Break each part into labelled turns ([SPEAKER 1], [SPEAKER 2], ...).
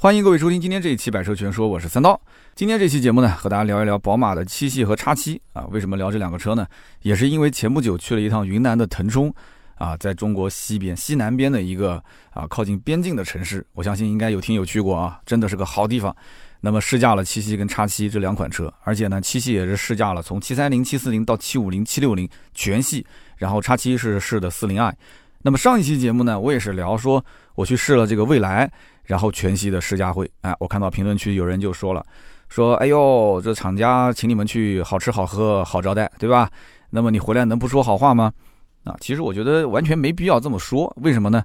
[SPEAKER 1] 欢迎各位收听今天这一期《百车全说》，我是三刀。今天这期节目呢，和大家聊一聊宝马的七系和叉七啊。为什么聊这两个车呢？也是因为前不久去了一趟云南的腾冲啊，在中国西边西南边的一个啊靠近边境的城市，我相信应该有听友去过啊，真的是个好地方。那么试驾了七系跟叉七这两款车，而且呢，七系也是试驾了从七三零、七四零到七五零、七六零全系，然后叉七是试的四零 i。那么上一期节目呢，我也是聊说我去试了这个蔚来。然后全系的试驾会，哎，我看到评论区有人就说了，说，哎呦，这厂家请你们去好吃好喝好招待，对吧？那么你回来能不说好话吗？啊，其实我觉得完全没必要这么说，为什么呢？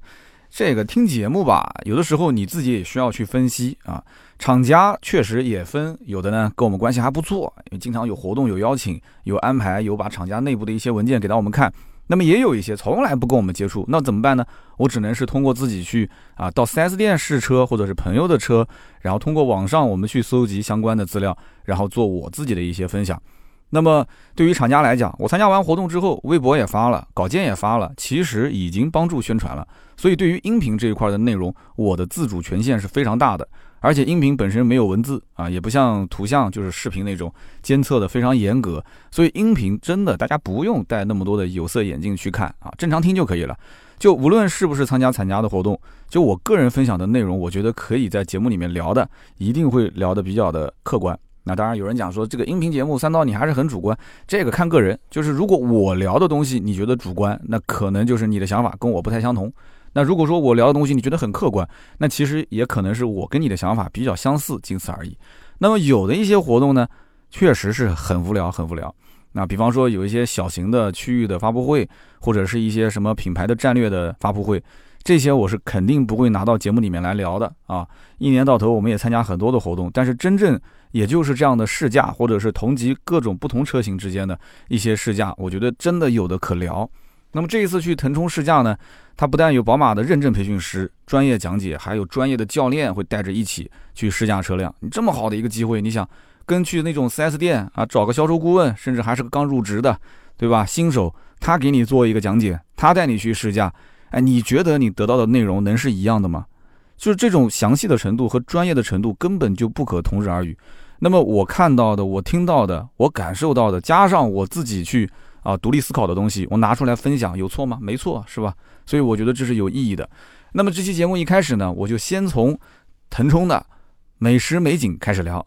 [SPEAKER 1] 这个听节目吧，有的时候你自己也需要去分析啊。厂家确实也分，有的呢跟我们关系还不错，经常有活动、有邀请、有安排、有把厂家内部的一些文件给到我们看。那么也有一些从来不跟我们接触，那怎么办呢？我只能是通过自己去啊，到 4S 店试车，或者是朋友的车，然后通过网上我们去搜集相关的资料，然后做我自己的一些分享。那么对于厂家来讲，我参加完活动之后，微博也发了，稿件也发了，其实已经帮助宣传了。所以对于音频这一块的内容，我的自主权限是非常大的。而且音频本身没有文字啊，也不像图像就是视频那种监测的非常严格，所以音频真的大家不用戴那么多的有色眼镜去看啊，正常听就可以了。就无论是不是参加参加的活动，就我个人分享的内容，我觉得可以在节目里面聊的，一定会聊的比较的客观。那当然有人讲说这个音频节目三刀你还是很主观，这个看个人。就是如果我聊的东西你觉得主观，那可能就是你的想法跟我不太相同。那如果说我聊的东西你觉得很客观，那其实也可能是我跟你的想法比较相似，仅此而已。那么有的一些活动呢，确实是很无聊，很无聊。那比方说有一些小型的区域的发布会，或者是一些什么品牌的战略的发布会，这些我是肯定不会拿到节目里面来聊的啊。一年到头我们也参加很多的活动，但是真正也就是这样的试驾，或者是同级各种不同车型之间的一些试驾，我觉得真的有的可聊。那么这一次去腾冲试驾呢，它不但有宝马的认证培训师专业讲解，还有专业的教练会带着一起去试驾车辆。你这么好的一个机会，你想跟去那种 4S 店啊，找个销售顾问，甚至还是个刚入职的，对吧？新手他给你做一个讲解，他带你去试驾，哎，你觉得你得到的内容能是一样的吗？就是这种详细的程度和专业的程度根本就不可同日而语。那么我看到的，我听到的，我感受到的，加上我自己去。啊，独立思考的东西，我拿出来分享，有错吗？没错，是吧？所以我觉得这是有意义的。那么这期节目一开始呢，我就先从腾冲的美食美景开始聊。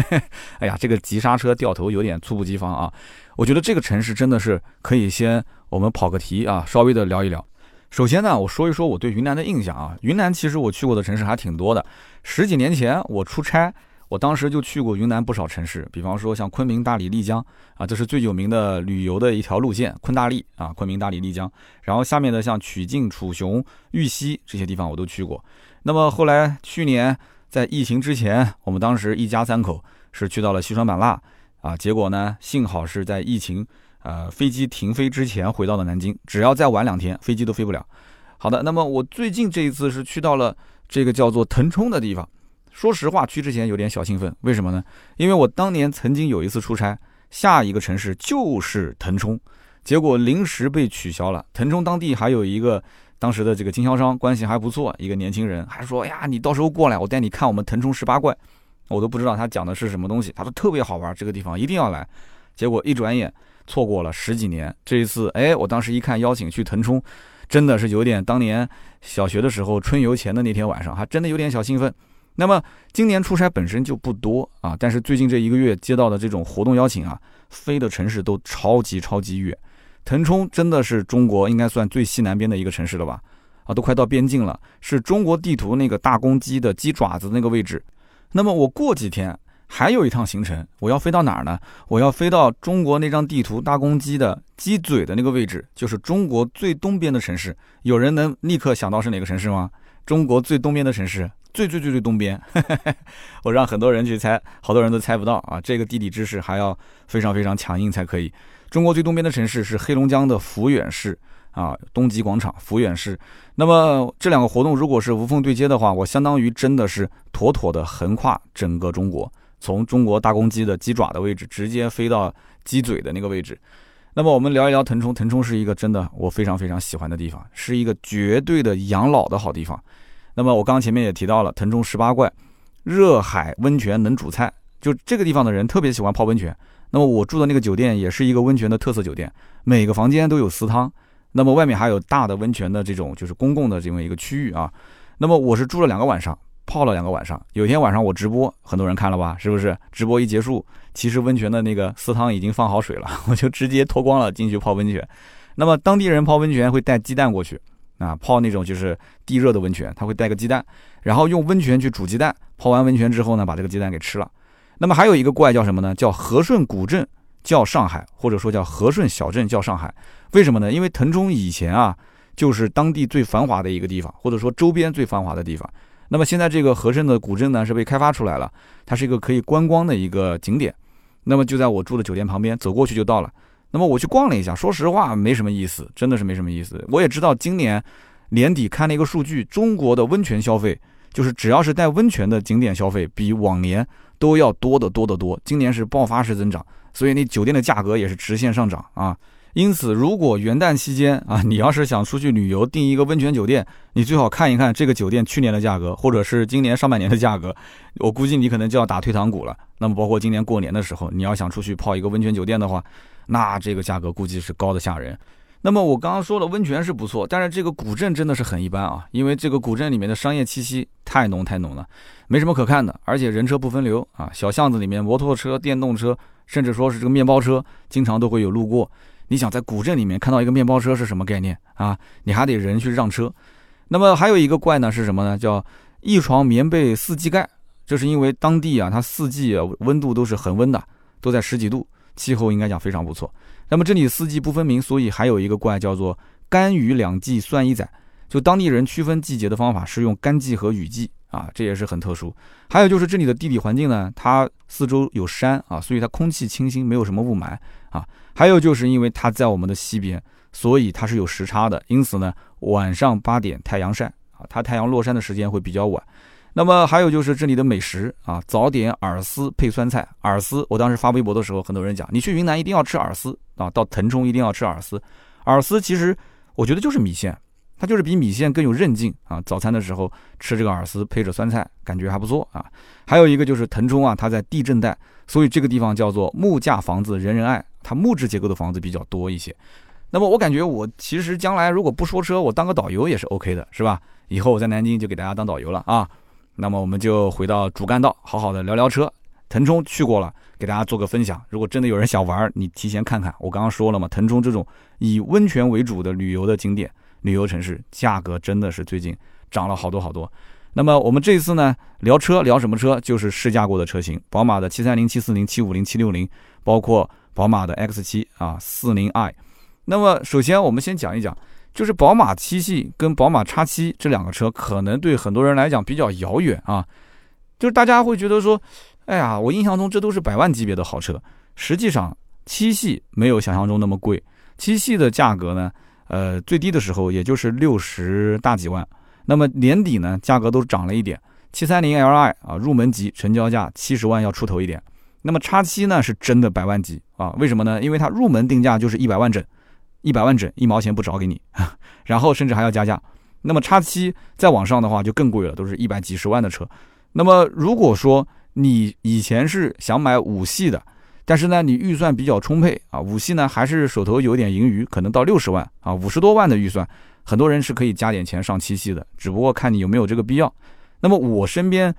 [SPEAKER 1] 哎呀，这个急刹车掉头有点猝不及防啊！我觉得这个城市真的是可以先我们跑个题啊，稍微的聊一聊。首先呢，我说一说我对云南的印象啊。云南其实我去过的城市还挺多的。十几年前我出差。我当时就去过云南不少城市，比方说像昆明、大理、丽江啊，这是最有名的旅游的一条路线，昆大丽啊，昆明、大理、丽江。然后下面的像曲靖、楚雄、玉溪这些地方我都去过。那么后来去年在疫情之前，我们当时一家三口是去到了西双版纳啊，结果呢，幸好是在疫情呃飞机停飞之前回到了南京，只要再晚两天，飞机都飞不了。好的，那么我最近这一次是去到了这个叫做腾冲的地方。说实话，去之前有点小兴奋，为什么呢？因为我当年曾经有一次出差，下一个城市就是腾冲，结果临时被取消了。腾冲当地还有一个当时的这个经销商关系还不错，一个年轻人还说：“哎呀，你到时候过来，我带你看我们腾冲十八怪。”我都不知道他讲的是什么东西，他说特别好玩，这个地方一定要来。结果一转眼错过了十几年，这一次，哎，我当时一看邀请去腾冲，真的是有点当年小学的时候春游前的那天晚上，还真的有点小兴奋。那么今年出差本身就不多啊，但是最近这一个月接到的这种活动邀请啊，飞的城市都超级超级远。腾冲真的是中国应该算最西南边的一个城市了吧？啊，都快到边境了，是中国地图那个大公鸡的鸡爪子那个位置。那么我过几天还有一趟行程，我要飞到哪儿呢？我要飞到中国那张地图大公鸡的鸡嘴的那个位置，就是中国最东边的城市。有人能立刻想到是哪个城市吗？中国最东边的城市。最最最最东边，我让很多人去猜，好多人都猜不到啊！这个地理知识还要非常非常强硬才可以。中国最东边的城市是黑龙江的抚远市啊，东极广场抚远市。那么这两个活动如果是无缝对接的话，我相当于真的是妥妥的横跨整个中国，从中国大公鸡的鸡爪的位置直接飞到鸡嘴的那个位置。那么我们聊一聊腾冲，腾冲是一个真的我非常非常喜欢的地方，是一个绝对的养老的好地方。那么我刚刚前面也提到了腾冲十八怪，热海温泉能煮菜，就这个地方的人特别喜欢泡温泉。那么我住的那个酒店也是一个温泉的特色酒店，每个房间都有私汤，那么外面还有大的温泉的这种就是公共的这么一个区域啊。那么我是住了两个晚上，泡了两个晚上。有一天晚上我直播，很多人看了吧？是不是？直播一结束，其实温泉的那个私汤已经放好水了，我就直接脱光了进去泡温泉。那么当地人泡温泉会带鸡蛋过去啊，泡那种就是地热的温泉，他会带个鸡蛋，然后用温泉去煮鸡蛋。泡完温泉之后呢，把这个鸡蛋给吃了。那么还有一个怪叫什么呢？叫和顺古镇叫上海，或者说叫和顺小镇叫上海。为什么呢？因为腾冲以前啊，就是当地最繁华的一个地方，或者说周边最繁华的地方。那么现在这个和顺的古镇呢，是被开发出来了，它是一个可以观光的一个景点。那么就在我住的酒店旁边，走过去就到了。那么我去逛了一下，说实话没什么意思，真的是没什么意思。我也知道今年年底看了一个数据，中国的温泉消费，就是只要是带温泉的景点消费，比往年。都要多得多得多，今年是爆发式增长，所以那酒店的价格也是直线上涨啊。因此，如果元旦期间啊，你要是想出去旅游，订一个温泉酒店，你最好看一看这个酒店去年的价格，或者是今年上半年的价格，我估计你可能就要打退堂鼓了。那么，包括今年过年的时候，你要想出去泡一个温泉酒店的话，那这个价格估计是高的吓人。那么我刚刚说了，温泉是不错，但是这个古镇真的是很一般啊，因为这个古镇里面的商业气息太浓太浓了，没什么可看的，而且人车不分流啊，小巷子里面摩托车、电动车，甚至说是这个面包车，经常都会有路过。你想在古镇里面看到一个面包车是什么概念啊？你还得人去让车。那么还有一个怪呢是什么呢？叫一床棉被四季盖，这是因为当地啊，它四季啊温度都是恒温的，都在十几度，气候应该讲非常不错。那么这里四季不分明，所以还有一个怪叫做干雨两季算一载，就当地人区分季节的方法是用干季和雨季啊，这也是很特殊。还有就是这里的地理环境呢，它四周有山啊，所以它空气清新，没有什么雾霾啊。还有就是因为它在我们的西边，所以它是有时差的，因此呢，晚上八点太阳晒啊，它太阳落山的时间会比较晚。那么还有就是这里的美食啊，早点饵丝配酸菜。饵丝，我当时发微博的时候，很多人讲，你去云南一定要吃饵丝啊，到腾冲一定要吃饵丝。饵丝其实我觉得就是米线，它就是比米线更有韧劲啊。早餐的时候吃这个饵丝配着酸菜，感觉还不错啊。还有一个就是腾冲啊，它在地震带，所以这个地方叫做木架房子人人爱，它木质结构的房子比较多一些。那么我感觉我其实将来如果不说车，我当个导游也是 OK 的，是吧？以后我在南京就给大家当导游了啊。那么我们就回到主干道，好好的聊聊车。腾冲去过了，给大家做个分享。如果真的有人想玩，你提前看看。我刚刚说了嘛，腾冲这种以温泉为主的旅游的景点、旅游城市，价格真的是最近涨了好多好多。那么我们这次呢，聊车聊什么车？就是试驾过的车型，宝马的七三零、七四零、七五零、七六零，包括宝马的 X 七啊、四零 i。那么首先我们先讲一讲。就是宝马七系跟宝马 X 七这两个车，可能对很多人来讲比较遥远啊。就是大家会觉得说，哎呀，我印象中这都是百万级别的好车。实际上，七系没有想象中那么贵。七系的价格呢，呃，最低的时候也就是六十大几万。那么年底呢，价格都涨了一点。七三零 Li 啊，入门级成交价七十万要出头一点。那么叉七呢，是真的百万级啊？为什么呢？因为它入门定价就是一百万整。一百万整，一毛钱不找给你，然后甚至还要加价。那么叉七再往上的话就更贵了，都是一百几十万的车。那么如果说你以前是想买五系的，但是呢你预算比较充沛啊，五系呢还是手头有点盈余，可能到六十万啊，五十多万的预算，很多人是可以加点钱上七系的，只不过看你有没有这个必要。那么我身边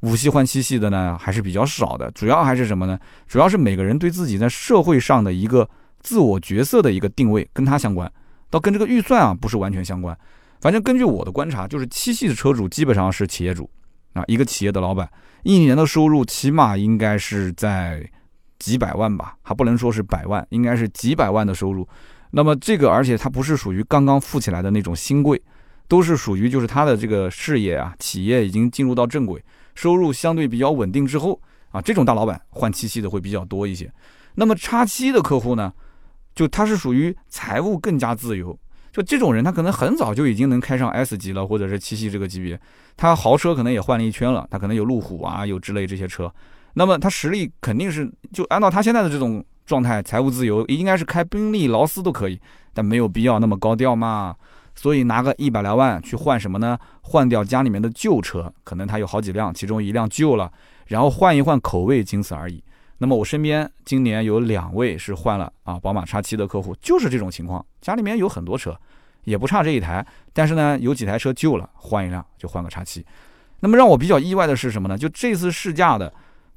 [SPEAKER 1] 五系换七系的呢还是比较少的，主要还是什么呢？主要是每个人对自己在社会上的一个。自我角色的一个定位跟它相关，倒跟这个预算啊不是完全相关。反正根据我的观察，就是七系的车主基本上是企业主啊，一个企业的老板，一年的收入起码应该是在几百万吧，还不能说是百万，应该是几百万的收入。那么这个，而且它不是属于刚刚富起来的那种新贵，都是属于就是他的这个事业啊，企业已经进入到正轨，收入相对比较稳定之后啊，这种大老板换七系的会比较多一些。那么叉七的客户呢？就他是属于财务更加自由，就这种人，他可能很早就已经能开上 S 级了，或者是七系这个级别，他豪车可能也换了一圈了，他可能有路虎啊，有之类这些车，那么他实力肯定是就按照他现在的这种状态，财务自由应该是开宾利、劳斯都可以，但没有必要那么高调嘛。所以拿个一百来万去换什么呢？换掉家里面的旧车，可能他有好几辆，其中一辆旧了，然后换一换口味，仅此而已。那么我身边今年有两位是换了啊宝马叉七的客户，就是这种情况，家里面有很多车，也不差这一台，但是呢有几台车旧了，换一辆就换个叉七。那么让我比较意外的是什么呢？就这次试驾的，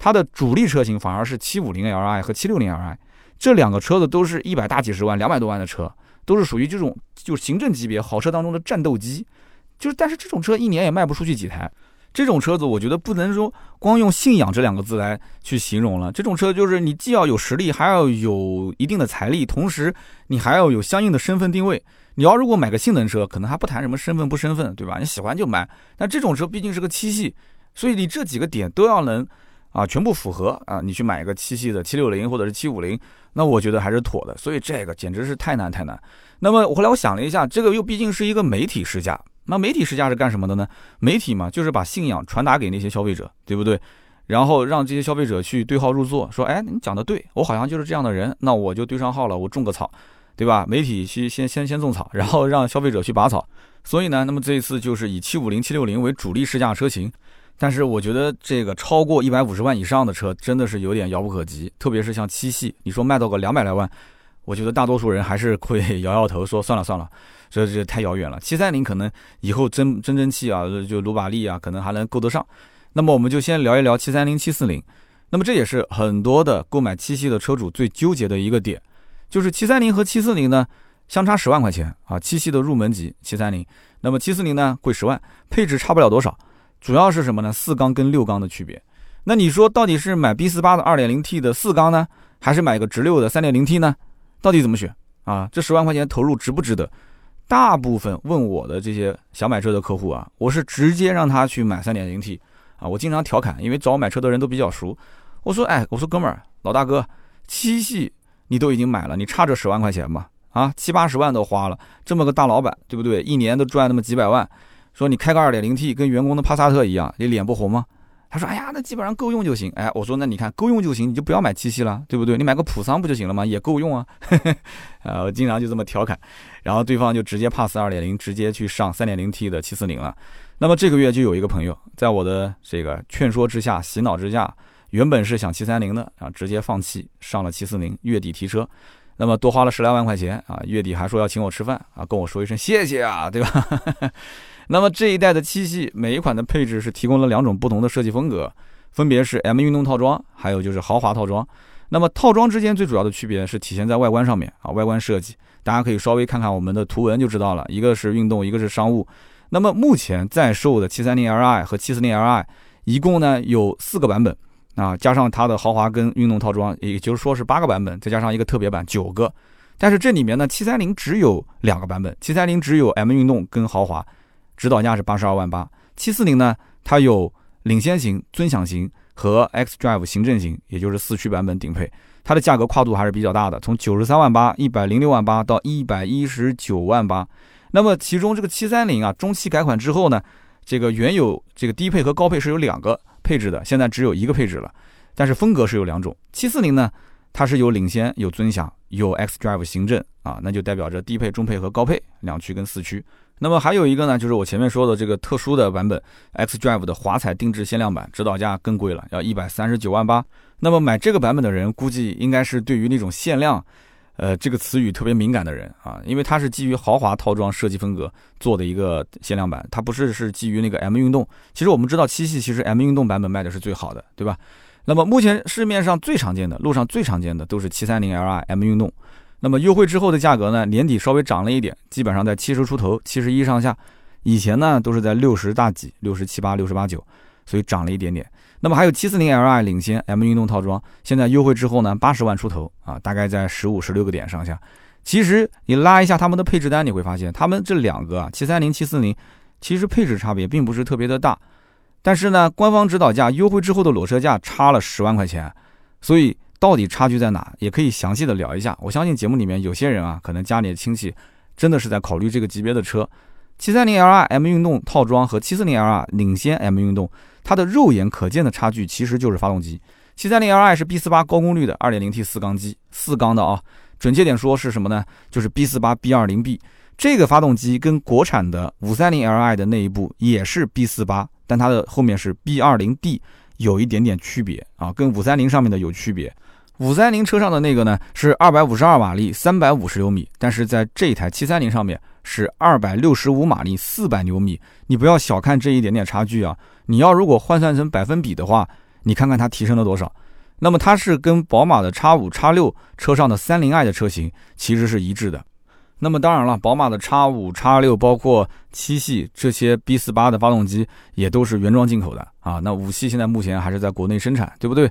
[SPEAKER 1] 它的主力车型反而是七五零 Li 和七六零 Li，这两个车子都是一百大几十万、两百多万的车。都是属于这种就是行政级别好车当中的战斗机，就是但是这种车一年也卖不出去几台，这种车子我觉得不能说光用信仰这两个字来去形容了。这种车就是你既要有实力，还要有一定的财力，同时你还要有相应的身份定位。你要如果买个性能车，可能还不谈什么身份不身份，对吧？你喜欢就买。但这种车毕竟是个七系，所以你这几个点都要能啊全部符合啊，你去买一个七系的七六零或者是七五零。那我觉得还是妥的，所以这个简直是太难太难。那么我后来我想了一下，这个又毕竟是一个媒体试驾，那媒体试驾是干什么的呢？媒体嘛，就是把信仰传达给那些消费者，对不对？然后让这些消费者去对号入座，说，哎，你讲的对，我好像就是这样的人，那我就对上号了，我种个草，对吧？媒体去先先先种草，然后让消费者去拔草。所以呢，那么这一次就是以七五零、七六零为主力试驾车型。但是我觉得这个超过一百五十万以上的车真的是有点遥不可及，特别是像七系，你说卖到个两百来万，我觉得大多数人还是会摇摇头说算了算了，这这太遥远了。七三零可能以后真真真气啊，就鲁巴利啊，可能还能够得上。那么我们就先聊一聊七三零、七四零。那么这也是很多的购买七系的车主最纠结的一个点，就是七三零和七四零呢相差十万块钱啊，七系的入门级七三零，那么七四零呢贵十万，配置差不了多少。主要是什么呢？四缸跟六缸的区别。那你说到底是买 B 四八的二点零 T 的四缸呢，还是买个直六的三点零 T 呢？到底怎么选啊？这十万块钱投入值不值得？大部分问我的这些想买车的客户啊，我是直接让他去买三点零 T 啊。我经常调侃，因为找我买车的人都比较熟。我说，哎，我说哥们儿，老大哥，七系你都已经买了，你差这十万块钱吗？啊，七八十万都花了，这么个大老板，对不对？一年都赚那么几百万。说你开个二点零 T 跟员工的帕萨特一样，你脸不红吗？他说：哎呀，那基本上够用就行。哎，我说那你看够用就行，你就不要买七系了，对不对？你买个普桑不就行了吗？也够用啊。啊，我经常就这么调侃，然后对方就直接 pass 二点零，直接去上三点零 T 的七四零了。那么这个月就有一个朋友在我的这个劝说之下、洗脑之下，原本是想七三零的，然后直接放弃上了七四零，月底提车。那么多花了十来万块钱啊，月底还说要请我吃饭啊，跟我说一声谢谢啊，对吧？那么这一代的七系每一款的配置是提供了两种不同的设计风格，分别是 M 运动套装，还有就是豪华套装。那么套装之间最主要的区别是体现在外观上面啊，外观设计，大家可以稍微看看我们的图文就知道了，一个是运动，一个是商务。那么目前在售的七三零 Li 和七四零 Li 一共呢有四个版本啊，加上它的豪华跟运动套装，也就是说是八个版本，再加上一个特别版九个。但是这里面呢，七三零只有两个版本，七三零只有 M 运动跟豪华。指导价是八十二万八，七四零呢，它有领先型、尊享型和 X Drive 行政型，也就是四驱版本顶配，它的价格跨度还是比较大的，从九十三万八、一百零六万八到一百一十九万八。那么其中这个七三零啊，中期改款之后呢，这个原有这个低配和高配是有两个配置的，现在只有一个配置了，但是风格是有两种。七四零呢，它是有领先、有尊享、有 X Drive 行政啊，那就代表着低配、中配和高配两驱跟四驱。那么还有一个呢，就是我前面说的这个特殊的版本，X Drive 的华彩定制限量版，指导价更贵了，要一百三十九万八。那么买这个版本的人，估计应该是对于那种限量，呃，这个词语特别敏感的人啊，因为它是基于豪华套装设计风格做的一个限量版，它不是是基于那个 M 运动。其实我们知道七系其实 M 运动版本卖的是最好的，对吧？那么目前市面上最常见的，路上最常见的都是七三零 Li M 运动。那么优惠之后的价格呢？年底稍微涨了一点，基本上在七十出头，七十一上下。以前呢都是在六十大几，六十七八、六十八九，所以涨了一点点。那么还有七四零 Li 领先 M 运动套装，现在优惠之后呢，八十万出头啊，大概在十五、十六个点上下。其实你拉一下他们的配置单，你会发现他们这两个啊，七三零、七四零，其实配置差别并不是特别的大，但是呢，官方指导价优惠之后的裸车价差了十万块钱，所以。到底差距在哪？也可以详细的聊一下。我相信节目里面有些人啊，可能家里的亲戚真的是在考虑这个级别的车。七三零 L R M 运动套装和七四零 L R 领先 M 运动，它的肉眼可见的差距其实就是发动机。七三零 L I 是 B 四八高功率的二点零 T 四缸机，四缸的啊，准确点说是什么呢？就是 B 四八 B 二零 B 这个发动机跟国产的五三零 Li 的那一部也是 B 四八，但它的后面是 B 二零 D，有一点点区别啊，跟五三零上面的有区别。五三零车上的那个呢是二百五十二马力，三百五十牛米，但是在这一台七三零上面是二百六十五马力，四百牛米。你不要小看这一点点差距啊！你要如果换算成百分比的话，你看看它提升了多少。那么它是跟宝马的 X 五、X 六车上的三零 i 的车型其实是一致的。那么当然了，宝马的 X 五、X 六包括七系这些 B 四八的发动机也都是原装进口的啊。那五系现在目前还是在国内生产，对不对？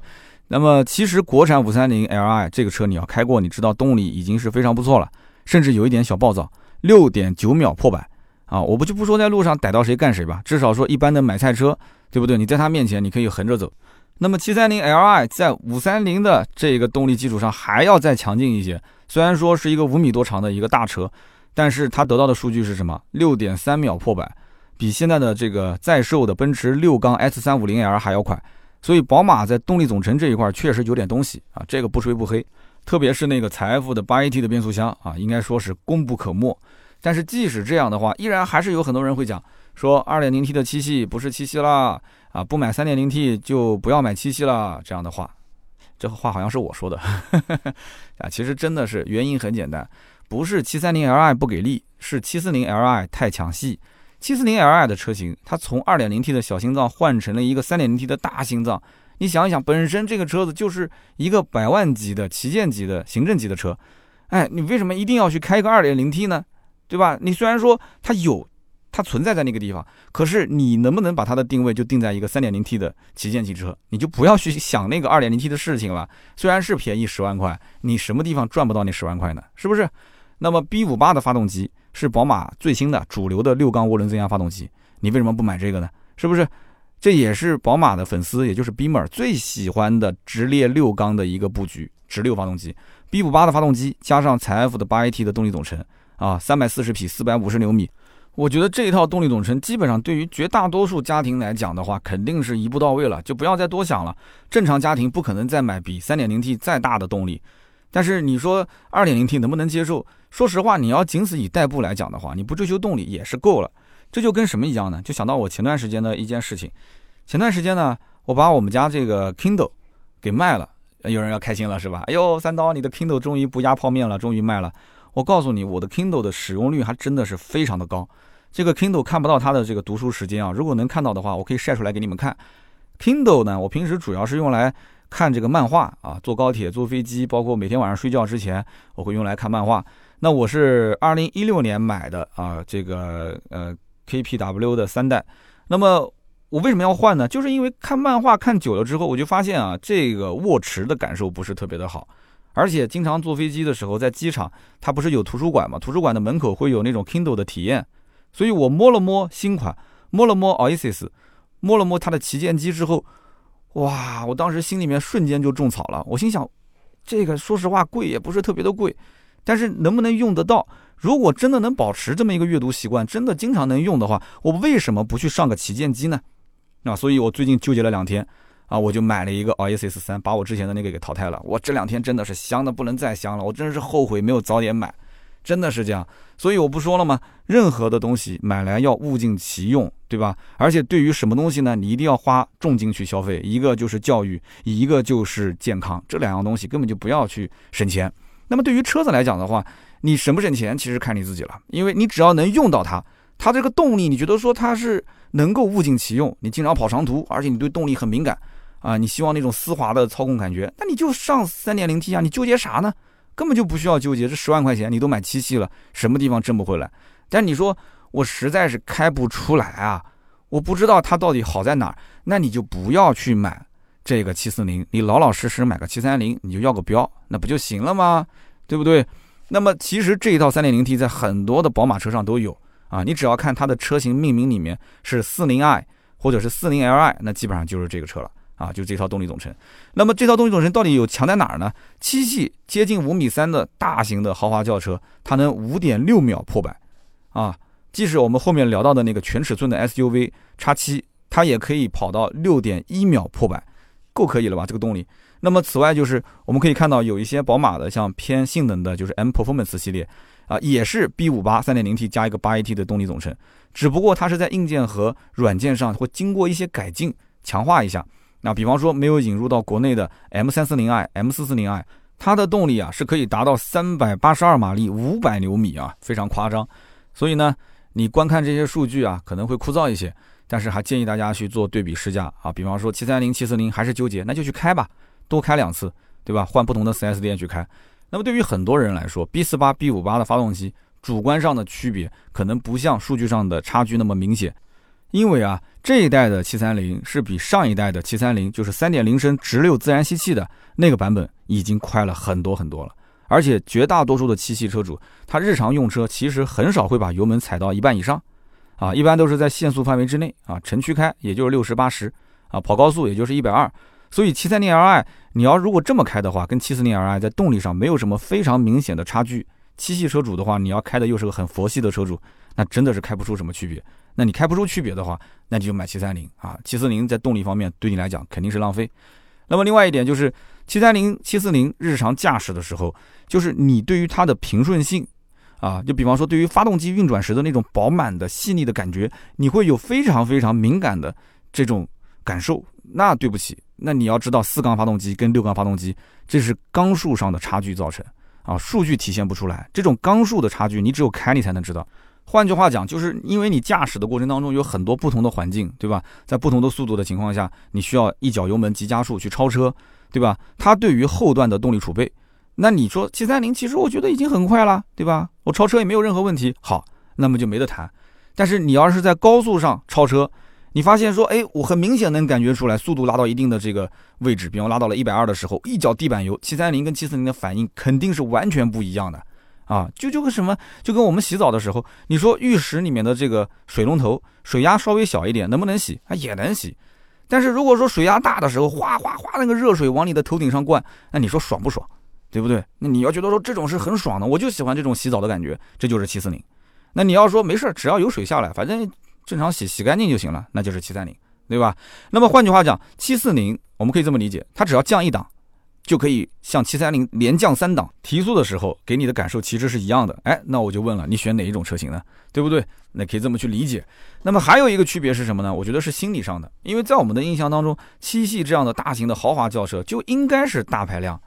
[SPEAKER 1] 那么其实国产五三零 Li 这个车你要开过，你知道动力已经是非常不错了，甚至有一点小暴躁，六点九秒破百啊！我不就不说在路上逮到谁干谁吧，至少说一般的买菜车，对不对？你在它面前你可以横着走。那么七三零 Li 在五三零的这个动力基础上还要再强劲一些，虽然说是一个五米多长的一个大车，但是它得到的数据是什么？六点三秒破百，比现在的这个在售的奔驰六缸 S 三五零 L 还要快。所以宝马在动力总成这一块确实有点东西啊，这个不吹不黑，特别是那个财富的八 AT 的变速箱啊，应该说是功不可没。但是即使这样的话，依然还是有很多人会讲说，二点零 T 的七系不是七系啦，啊，不买三点零 T 就不要买七系了这样的话，这话好像是我说的 啊，其实真的是原因很简单，不是七三零 Li 不给力，是七四零 Li 太抢戏。七四零 Li 的车型，它从二点零 T 的小心脏换成了一个三点零 T 的大心脏。你想一想，本身这个车子就是一个百万级的旗舰级的行政级的车，哎，你为什么一定要去开个二点零 T 呢？对吧？你虽然说它有，它存在在那个地方，可是你能不能把它的定位就定在一个三点零 T 的旗舰级车？你就不要去想那个二点零 T 的事情了。虽然是便宜十万块，你什么地方赚不到那十万块呢？是不是？那么 B 五八的发动机。是宝马最新的主流的六缸涡轮增压发动机，你为什么不买这个呢？是不是？这也是宝马的粉丝，也就是 Beamer 最喜欢的直列六缸的一个布局，直六发动机，B 五八的发动机加上采埃孚的八 AT 的动力总成啊，三百四十匹，四百五十牛米，我觉得这一套动力总成基本上对于绝大多数家庭来讲的话，肯定是一步到位了，就不要再多想了。正常家庭不可能再买比三点零 T 再大的动力。但是你说二点零 T 能不能接受？说实话，你要仅此以代步来讲的话，你不追求动力也是够了。这就跟什么一样呢？就想到我前段时间的一件事情。前段时间呢，我把我们家这个 Kindle 给卖了，有人要开心了是吧？哎呦，三刀，你的 Kindle 终于不压泡面了，终于卖了。我告诉你，我的 Kindle 的使用率还真的是非常的高。这个 Kindle 看不到它的这个读书时间啊，如果能看到的话，我可以晒出来给你们看。Kindle 呢，我平时主要是用来。看这个漫画啊，坐高铁、坐飞机，包括每天晚上睡觉之前，我会用来看漫画。那我是二零一六年买的啊，这个呃 KPW 的三代。那么我为什么要换呢？就是因为看漫画看久了之后，我就发现啊，这个握持的感受不是特别的好，而且经常坐飞机的时候，在机场它不是有图书馆嘛？图书馆的门口会有那种 Kindle 的体验，所以我摸了摸新款，摸了摸 Oasis，摸了摸它的旗舰机之后。哇！我当时心里面瞬间就种草了。我心想，这个说实话贵也不是特别的贵，但是能不能用得到？如果真的能保持这么一个阅读习惯，真的经常能用的话，我为什么不去上个旗舰机呢？啊，所以我最近纠结了两天，啊，我就买了一个 oss 三，把我之前的那个给淘汰了。我这两天真的是香的不能再香了，我真的是后悔没有早点买。真的是这样，所以我不说了吗？任何的东西买来要物尽其用，对吧？而且对于什么东西呢？你一定要花重金去消费。一个就是教育，一个就是健康，这两样东西根本就不要去省钱。那么对于车子来讲的话，你省不省钱其实看你自己了，因为你只要能用到它，它这个动力你觉得说它是能够物尽其用，你经常跑长途，而且你对动力很敏感啊，你希望那种丝滑的操控感觉，那你就上三点零 T 啊，你纠结啥呢？根本就不需要纠结，这十万块钱你都买七系了，什么地方挣不回来？但你说我实在是开不出来啊，我不知道它到底好在哪儿，那你就不要去买这个七四零，你老老实实买个七三零，你就要个标，那不就行了吗？对不对？那么其实这一套三点零 T 在很多的宝马车上都有啊，你只要看它的车型命名里面是四零 i 或者是四零 Li，那基本上就是这个车了。啊，就这套动力总成，那么这套动力总成到底有强在哪儿呢？七系接近五米三的大型的豪华轿车，它能五点六秒破百，啊，即使我们后面聊到的那个全尺寸的 SUV 叉七，它也可以跑到六点一秒破百，够可以了吧？这个动力。那么此外就是我们可以看到有一些宝马的像偏性能的，就是 M Performance 系列，啊，也是 B 五八三点零 T 加一个八 AT 的动力总成，只不过它是在硬件和软件上会经过一些改进，强化一下。那比方说没有引入到国内的 M 三四零 i、M 四四零 i，它的动力啊是可以达到三百八十二马力、五百牛米啊，非常夸张。所以呢，你观看这些数据啊，可能会枯燥一些，但是还建议大家去做对比试驾啊。比方说七三零、七四零还是纠结，那就去开吧，多开两次，对吧？换不同的 4S 店去开。那么对于很多人来说，B 四八、B 五八的发动机主观上的区别可能不像数据上的差距那么明显，因为啊，这一代的七三零是比上一代的七三零，就是三点零升直六自然吸气的那个版本已经快了很多很多了。而且绝大多数的七系车主，他日常用车其实很少会把油门踩到一半以上，啊，一般都是在限速范围之内啊，城区开也就是六十八十，啊，跑高速也就是一百二。所以七三零 Li 你要如果这么开的话，跟七四零 Li 在动力上没有什么非常明显的差距。七系车主的话，你要开的又是个很佛系的车主，那真的是开不出什么区别。那你开不出区别的话，那你就买七三零啊。七四零在动力方面对你来讲肯定是浪费。那么另外一点就是七三零、七四零日常驾驶的时候，就是你对于它的平顺性啊，就比方说对于发动机运转时的那种饱满的细腻的感觉，你会有非常非常敏感的这种感受。那对不起。那你要知道，四缸发动机跟六缸发动机，这是缸数上的差距造成啊，数据体现不出来。这种缸数的差距，你只有开你才能知道。换句话讲，就是因为你驾驶的过程当中有很多不同的环境，对吧？在不同的速度的情况下，你需要一脚油门急加速去超车，对吧？它对于后段的动力储备，那你说七三零，其实我觉得已经很快了，对吧？我超车也没有任何问题，好，那么就没得谈。但是你要是在高速上超车，你发现说，哎，我很明显能感觉出来，速度拉到一定的这个位置，比方拉到了一百二的时候，一脚地板油，七三零跟七四零的反应肯定是完全不一样的啊！就就跟什么，就跟我们洗澡的时候，你说浴室里面的这个水龙头水压稍微小一点，能不能洗？啊，也能洗。但是如果说水压大的时候，哗哗哗那个热水往你的头顶上灌，那你说爽不爽？对不对？那你要觉得说这种是很爽的，我就喜欢这种洗澡的感觉，这就是七四零。那你要说没事儿，只要有水下来，反正。正常洗洗干净就行了，那就是七三零，对吧？那么换句话讲，七四零我们可以这么理解，它只要降一档，就可以像七三零连降三档，提速的时候给你的感受其实是一样的。哎，那我就问了，你选哪一种车型呢？对不对？那可以这么去理解。那么还有一个区别是什么呢？我觉得是心理上的，因为在我们的印象当中，七系这样的大型的豪华轿车就应该是大排量，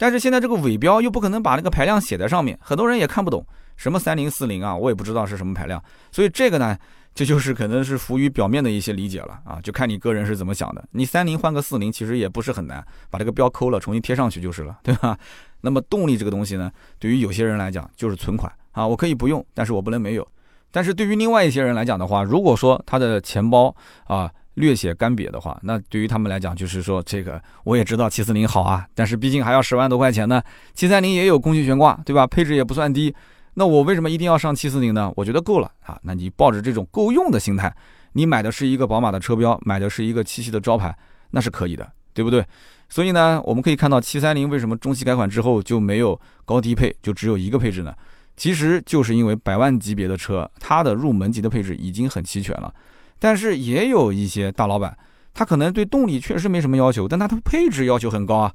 [SPEAKER 1] 但是现在这个尾标又不可能把那个排量写在上面，很多人也看不懂什么三零四零啊，我也不知道是什么排量，所以这个呢。这就是可能是浮于表面的一些理解了啊，就看你个人是怎么想的。你三零换个四零其实也不是很难，把这个标抠了，重新贴上去就是了，对吧？那么动力这个东西呢，对于有些人来讲就是存款啊，我可以不用，但是我不能没有。但是对于另外一些人来讲的话，如果说他的钱包啊略显干瘪的话，那对于他们来讲就是说这个我也知道七四零好啊，但是毕竟还要十万多块钱呢，七三零也有空气悬挂，对吧？配置也不算低。那我为什么一定要上七四零呢？我觉得够了啊。那你抱着这种够用的心态，你买的是一个宝马的车标，买的是一个七系的招牌，那是可以的，对不对？所以呢，我们可以看到七三零为什么中期改款之后就没有高低配，就只有一个配置呢？其实就是因为百万级别的车，它的入门级的配置已经很齐全了。但是也有一些大老板，他可能对动力确实没什么要求，但他的配置要求很高啊。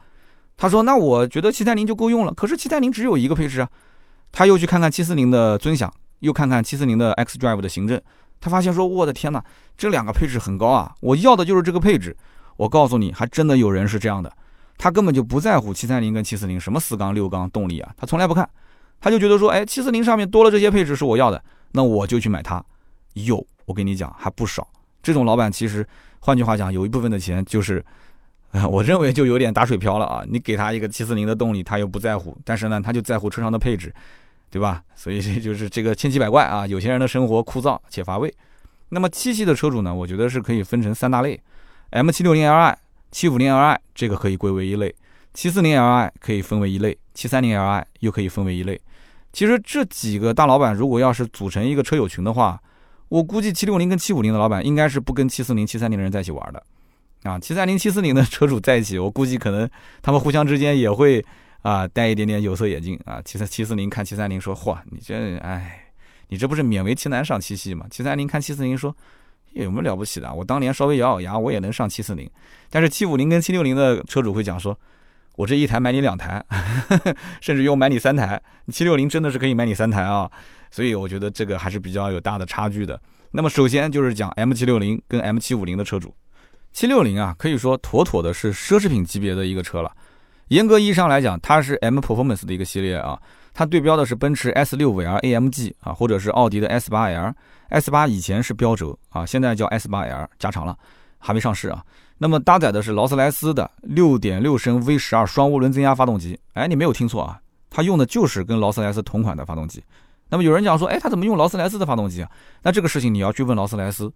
[SPEAKER 1] 他说：“那我觉得七三零就够用了。”可是七三零只有一个配置啊。他又去看看七四零的尊享，又看看七四零的 X Drive 的行政，他发现说：“我的天哪，这两个配置很高啊！我要的就是这个配置。”我告诉你，还真的有人是这样的，他根本就不在乎七三零跟七四零什么四缸六缸动力啊，他从来不看，他就觉得说：“哎，七四零上面多了这些配置是我要的，那我就去买它。”有，我跟你讲还不少。这种老板其实，换句话讲，有一部分的钱就是，我认为就有点打水漂了啊！你给他一个七四零的动力，他又不在乎，但是呢，他就在乎车上的配置。对吧？所以这就是这个千奇百怪啊！有些人的生活枯燥且乏味。那么七系的车主呢？我觉得是可以分成三大类：M 七六零 Li、七五零 Li 这个可以归为一类，七四零 Li 可以分为一类，七三零 Li 又可以分为一类。其实这几个大老板如果要是组成一个车友群的话，我估计七六零跟七五零的老板应该是不跟七四零、七三零的人在一起玩的啊。七三零、七四零的车主在一起，我估计可能他们互相之间也会。啊，戴一点点有色眼镜啊，七三七四零看七三零说，嚯，你这，哎，你这不是勉为其难上七系吗？七三零看七四零说，有什么了不起的？我当年稍微咬咬牙，我也能上七四零。但是七五零跟七六零的车主会讲说，我这一台买你两台，甚至用买你三台。七六零真的是可以买你三台啊，所以我觉得这个还是比较有大的差距的。那么首先就是讲 M 七六零跟 M 七五零的车主，七六零啊，可以说妥妥的是奢侈品级别的一个车了。严格意义上来讲，它是 M Performance 的一个系列啊，它对标的是奔驰 S 六 L AMG 啊，或者是奥迪的 S 八 L。S 八以前是标轴啊，现在叫 S 八 L 加长了，还没上市啊。那么搭载的是劳斯莱斯的6.6升 V 十二双涡轮增压发动机。哎，你没有听错啊，它用的就是跟劳斯莱斯同款的发动机。那么有人讲说，哎，他怎么用劳斯莱斯的发动机啊？那这个事情你要去问劳斯莱斯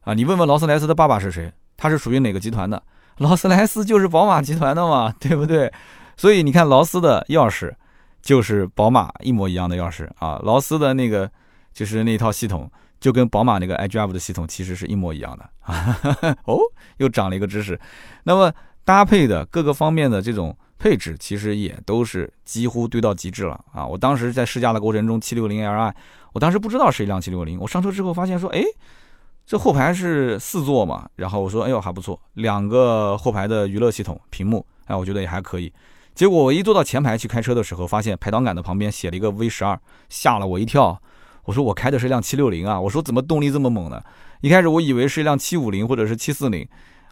[SPEAKER 1] 啊，你问问劳斯莱斯的爸爸是谁，他是属于哪个集团的？劳斯莱斯就是宝马集团的嘛，对不对？所以你看劳斯的钥匙就是宝马一模一样的钥匙啊，劳斯的那个就是那套系统。就跟宝马那个 iDrive 的系统其实是一模一样的啊 哦，又长了一个知识。那么搭配的各个方面的这种配置，其实也都是几乎堆到极致了啊！我当时在试驾的过程中，760Li，我当时不知道是一辆760，我上车之后发现说，哎，这后排是四座嘛？然后我说，哎呦还不错，两个后排的娱乐系统屏幕，哎，我觉得也还可以。结果我一坐到前排去开车的时候，发现排挡杆的旁边写了一个 V12，吓了我一跳。我说我开的是辆七六零啊，我说怎么动力这么猛呢？一开始我以为是一辆七五零或者是七四零，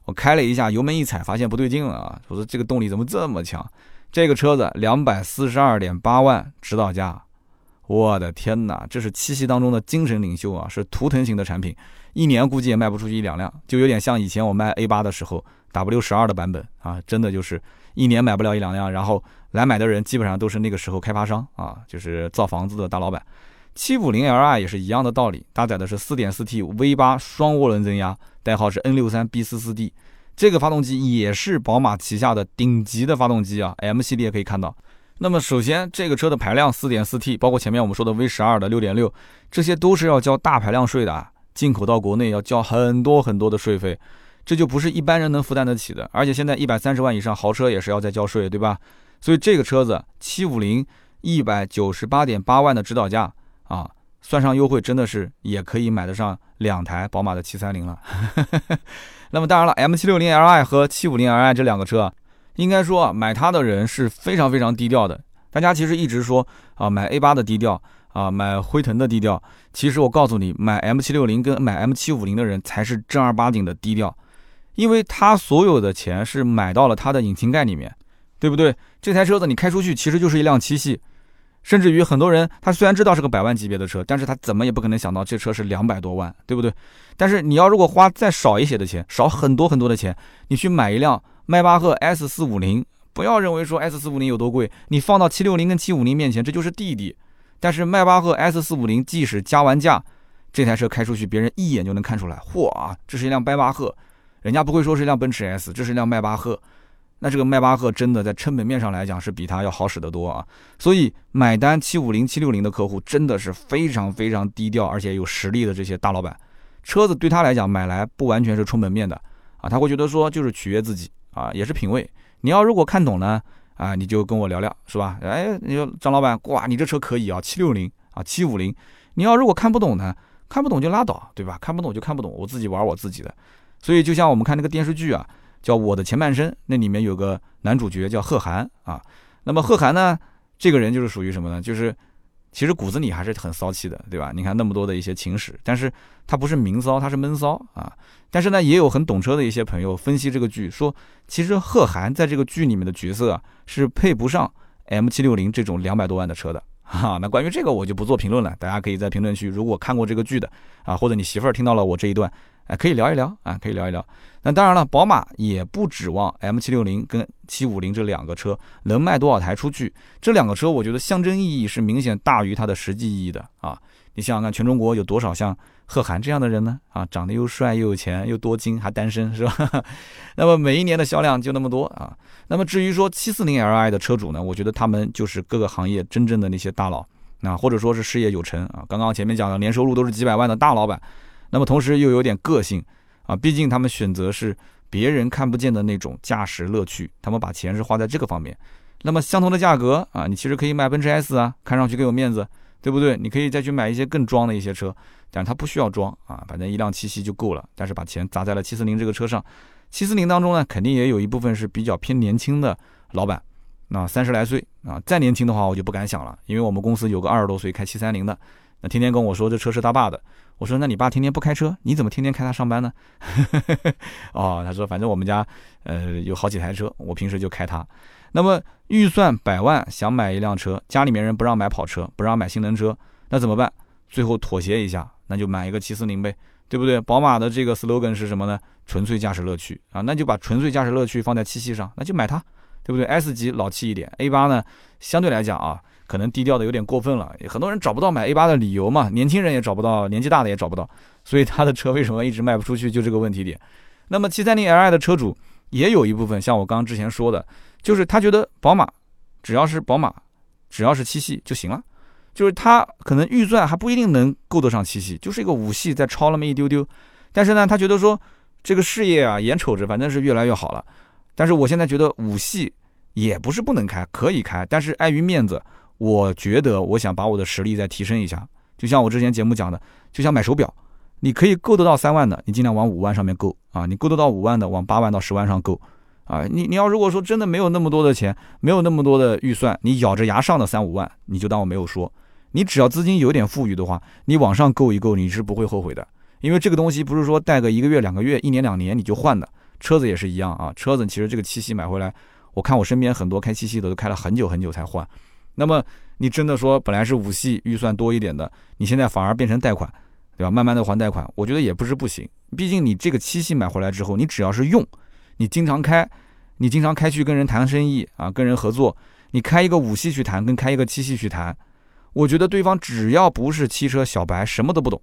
[SPEAKER 1] 我开了一下油门一踩，发现不对劲了啊！我说这个动力怎么这么强？这个车子两百四十二点八万指导价，我的天哪，这是七系当中的精神领袖啊，是图腾型的产品，一年估计也卖不出去一两辆，就有点像以前我卖 A 八的时候 W 十二的版本啊，真的就是一年买不了一两辆，然后来买的人基本上都是那个时候开发商啊，就是造房子的大老板。七五零 Li 也是一样的道理，搭载的是四点四 T V 八双涡轮增压，代号是 N 六三 B 四四 D，这个发动机也是宝马旗下的顶级的发动机啊，M 系列可以看到。那么首先这个车的排量四点四 T，包括前面我们说的 V 十二的六点六，这些都是要交大排量税的啊，进口到国内要交很多很多的税费，这就不是一般人能负担得起的。而且现在一百三十万以上豪车也是要再交税，对吧？所以这个车子七五零一百九十八点八万的指导价。啊，算上优惠，真的是也可以买得上两台宝马的七三零了。那么当然了，M 七六零 Li 和七五零 Li 这两个车，应该说啊，买它的人是非常非常低调的。大家其实一直说啊，买 A 八的低调啊，买辉腾的低调。其实我告诉你，买 M 七六零跟买 M 七五零的人才是正儿八经的低调，因为他所有的钱是买到了它的引擎盖里面，对不对？这台车子你开出去，其实就是一辆七系。甚至于很多人，他虽然知道是个百万级别的车，但是他怎么也不可能想到这车是两百多万，对不对？但是你要如果花再少一些的钱，少很多很多的钱，你去买一辆迈巴赫 S 四五零，不要认为说 S 四五零有多贵，你放到七六零跟七五零面前，这就是弟弟。但是迈巴赫 S 四五零即使加完价，这台车开出去，别人一眼就能看出来，嚯啊，这是一辆迈巴赫，人家不会说是一辆奔驰 S，这是一辆迈巴赫。那这个迈巴赫真的在成本面上来讲是比它要好使得多啊，所以买单七五零七六零的客户真的是非常非常低调而且有实力的这些大老板，车子对他来讲买来不完全是充门面的啊，他会觉得说就是取悦自己啊，也是品味。你要如果看懂呢啊，你就跟我聊聊是吧？哎，你说张老板，哇，你这车可以啊，七六零啊，七五零。你要如果看不懂呢，看不懂就拉倒，对吧？看不懂就看不懂，我自己玩我自己的。所以就像我们看那个电视剧啊。叫我的前半生，那里面有个男主角叫贺涵啊。那么贺涵呢，这个人就是属于什么呢？就是其实骨子里还是很骚气的，对吧？你看那么多的一些情史，但是他不是明骚，他是闷骚啊。但是呢，也有很懂车的一些朋友分析这个剧，说其实贺涵在这个剧里面的角色啊，是配不上 M 七六零这种两百多万的车的哈。那关于这个我就不做评论了，大家可以在评论区，如果看过这个剧的啊，或者你媳妇儿听到了我这一段。可以聊一聊啊，可以聊一聊。那当然了，宝马也不指望 M760 跟750这两个车能卖多少台出去。这两个车，我觉得象征意义是明显大于它的实际意义的啊。你想想看，全中国有多少像贺涵这样的人呢？啊，长得又帅又有钱又多金还单身是吧？那么每一年的销量就那么多啊。那么至于说 740Li 的车主呢，我觉得他们就是各个行业真正的那些大佬，那或者说是事业有成啊。刚刚前面讲的年收入都是几百万的大老板。那么同时又有点个性啊，毕竟他们选择是别人看不见的那种驾驶乐趣，他们把钱是花在这个方面。那么相同的价格啊，你其实可以买奔驰 S 啊，看上去更有面子，对不对？你可以再去买一些更装的一些车，但是它不需要装啊，反正一辆七系就够了。但是把钱砸在了七四零这个车上，七四零当中呢，肯定也有一部分是比较偏年轻的老板那三十来岁啊，再年轻的话我就不敢想了，因为我们公司有个二十多岁开七三零的，那天天跟我说这车是他爸的。我说那你爸天天不开车，你怎么天天开他上班呢？哦，他说反正我们家呃有好几台车，我平时就开它。那么预算百万想买一辆车，家里面人不让买跑车，不让买性能车，那怎么办？最后妥协一下，那就买一个七四零呗，对不对？宝马的这个 slogan 是什么呢？纯粹驾驶乐趣啊，那就把纯粹驾驶乐趣放在七系上，那就买它。对不对？S 级老气一点，A 八呢，相对来讲啊，可能低调的有点过分了。很多人找不到买 A 八的理由嘛，年轻人也找不到，年纪大的也找不到，所以他的车为什么一直卖不出去，就这个问题点。那么七三零 Li 的车主也有一部分，像我刚刚之前说的，就是他觉得宝马只要是宝马，只要是七系就行了，就是他可能预算还不一定能够得上七系，就是一个五系再超那么一丢丢，但是呢，他觉得说这个事业啊，眼瞅着反正是越来越好了。但是我现在觉得五系也不是不能开，可以开，但是碍于面子，我觉得我想把我的实力再提升一下。就像我之前节目讲的，就像买手表，你可以够得到三万的，你尽量往五万上面够啊；你够得到五万的，往八万到十万上够啊。你你要如果说真的没有那么多的钱，没有那么多的预算，你咬着牙上的三五万，你就当我没有说。你只要资金有点富裕的话，你往上够一够，你是不会后悔的，因为这个东西不是说带个一个月、两个月、一年、两年你就换的。车子也是一样啊，车子其实这个七系买回来，我看我身边很多开七系的都开了很久很久才换。那么你真的说本来是五系预算多一点的，你现在反而变成贷款，对吧？慢慢的还贷款，我觉得也不是不行。毕竟你这个七系买回来之后，你只要是用，你经常开，你经常开去跟人谈生意啊，跟人合作，你开一个五系去谈，跟开一个七系去谈，我觉得对方只要不是汽车小白，什么都不懂，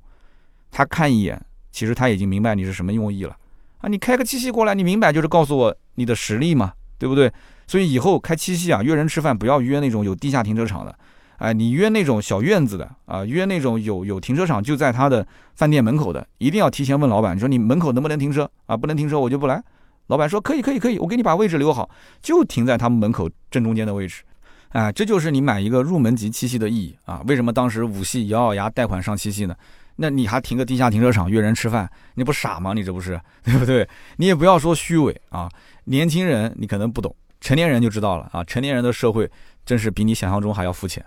[SPEAKER 1] 他看一眼，其实他已经明白你是什么用意了。啊，你开个七系过来，你明摆就是告诉我你的实力嘛，对不对？所以以后开七系啊，约人吃饭不要约那种有地下停车场的，哎，你约那种小院子的啊，约那种有有停车场就在他的饭店门口的，一定要提前问老板，你说你门口能不能停车啊？不能停车我就不来。老板说可以可以可以，我给你把位置留好，就停在他们门口正中间的位置。哎，这就是你买一个入门级七系的意义啊！为什么当时五系咬咬牙贷款上七系呢？那你还停个地下停车场约人吃饭，你不傻吗？你这不是对不对？你也不要说虚伪啊！年轻人你可能不懂，成年人就知道了啊！成年人的社会真是比你想象中还要肤浅。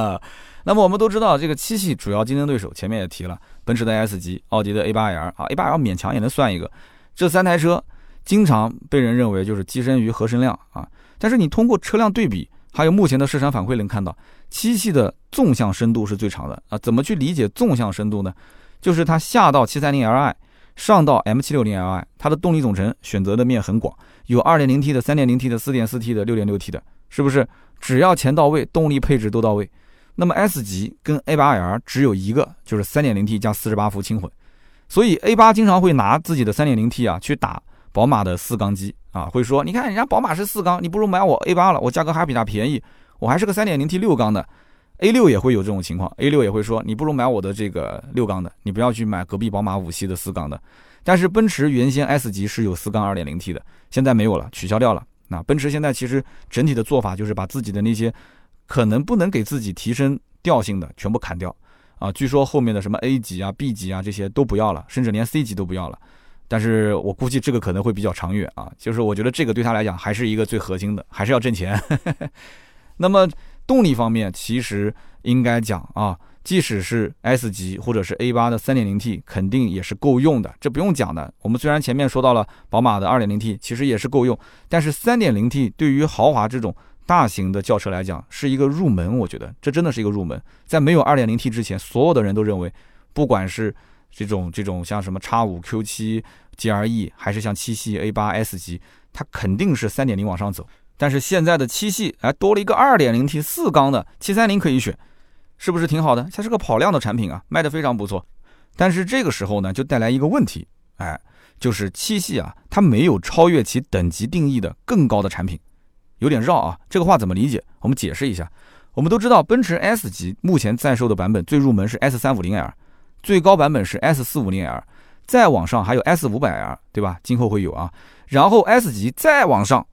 [SPEAKER 1] 那么我们都知道，这个七系主要竞争对手前面也提了，奔驰的 S 级，奥迪的 A8L 啊，A8L 勉强也能算一个。这三台车经常被人认为就是跻身于合身量啊，但是你通过车辆对比。还有目前的市场反馈能看到，七系的纵向深度是最长的啊。怎么去理解纵向深度呢？就是它下到七三零 Li，上到 M 七六零 Li，它的动力总成选择的面很广，有二点零 T 的、三点零 T 的、四点四 T 的、六点六 T 的，是不是？只要钱到位，动力配置都到位。那么 S 级跟 A 八 L 只有一个，就是三点零 T 加四十八伏轻混，所以 A 八经常会拿自己的三点零 T 啊去打宝马的四缸机。啊，会说，你看人家宝马是四缸，你不如买我 A 八了，我价格还比它便宜，我还是个三点零 T 六缸的，A 六也会有这种情况，A 六也会说，你不如买我的这个六缸的，你不要去买隔壁宝马五系的四缸的。但是奔驰原先 S 级是有四缸二点零 T 的，现在没有了，取消掉了。那奔驰现在其实整体的做法就是把自己的那些可能不能给自己提升调性的全部砍掉啊，据说后面的什么 A 级啊、B 级啊这些都不要了，甚至连 C 级都不要了。但是我估计这个可能会比较长远啊，就是我觉得这个对他来讲还是一个最核心的，还是要挣钱。那么动力方面，其实应该讲啊，即使是 S 级或者是 A 八的 3.0T，肯定也是够用的，这不用讲的。我们虽然前面说到了宝马的 2.0T，其实也是够用，但是 3.0T 对于豪华这种大型的轿车来讲是一个入门，我觉得这真的是一个入门。在没有 2.0T 之前，所有的人都认为，不管是这种这种像什么叉五 Q 七 GRE，还是像七系 A 八 S 级，它肯定是三点零往上走。但是现在的七系哎多了一个二点零 T 四缸的七三零可以选，是不是挺好的？它是个跑量的产品啊，卖的非常不错。但是这个时候呢，就带来一个问题，哎，就是七系啊，它没有超越其等级定义的更高的产品，有点绕啊。这个话怎么理解？我们解释一下。我们都知道，奔驰 S 级目前在售的版本最入门是 S 三五零 L。最高版本是 S 四五零 L，再往上还有 S 五百 L，对吧？今后会有啊。然后 S 级再往上，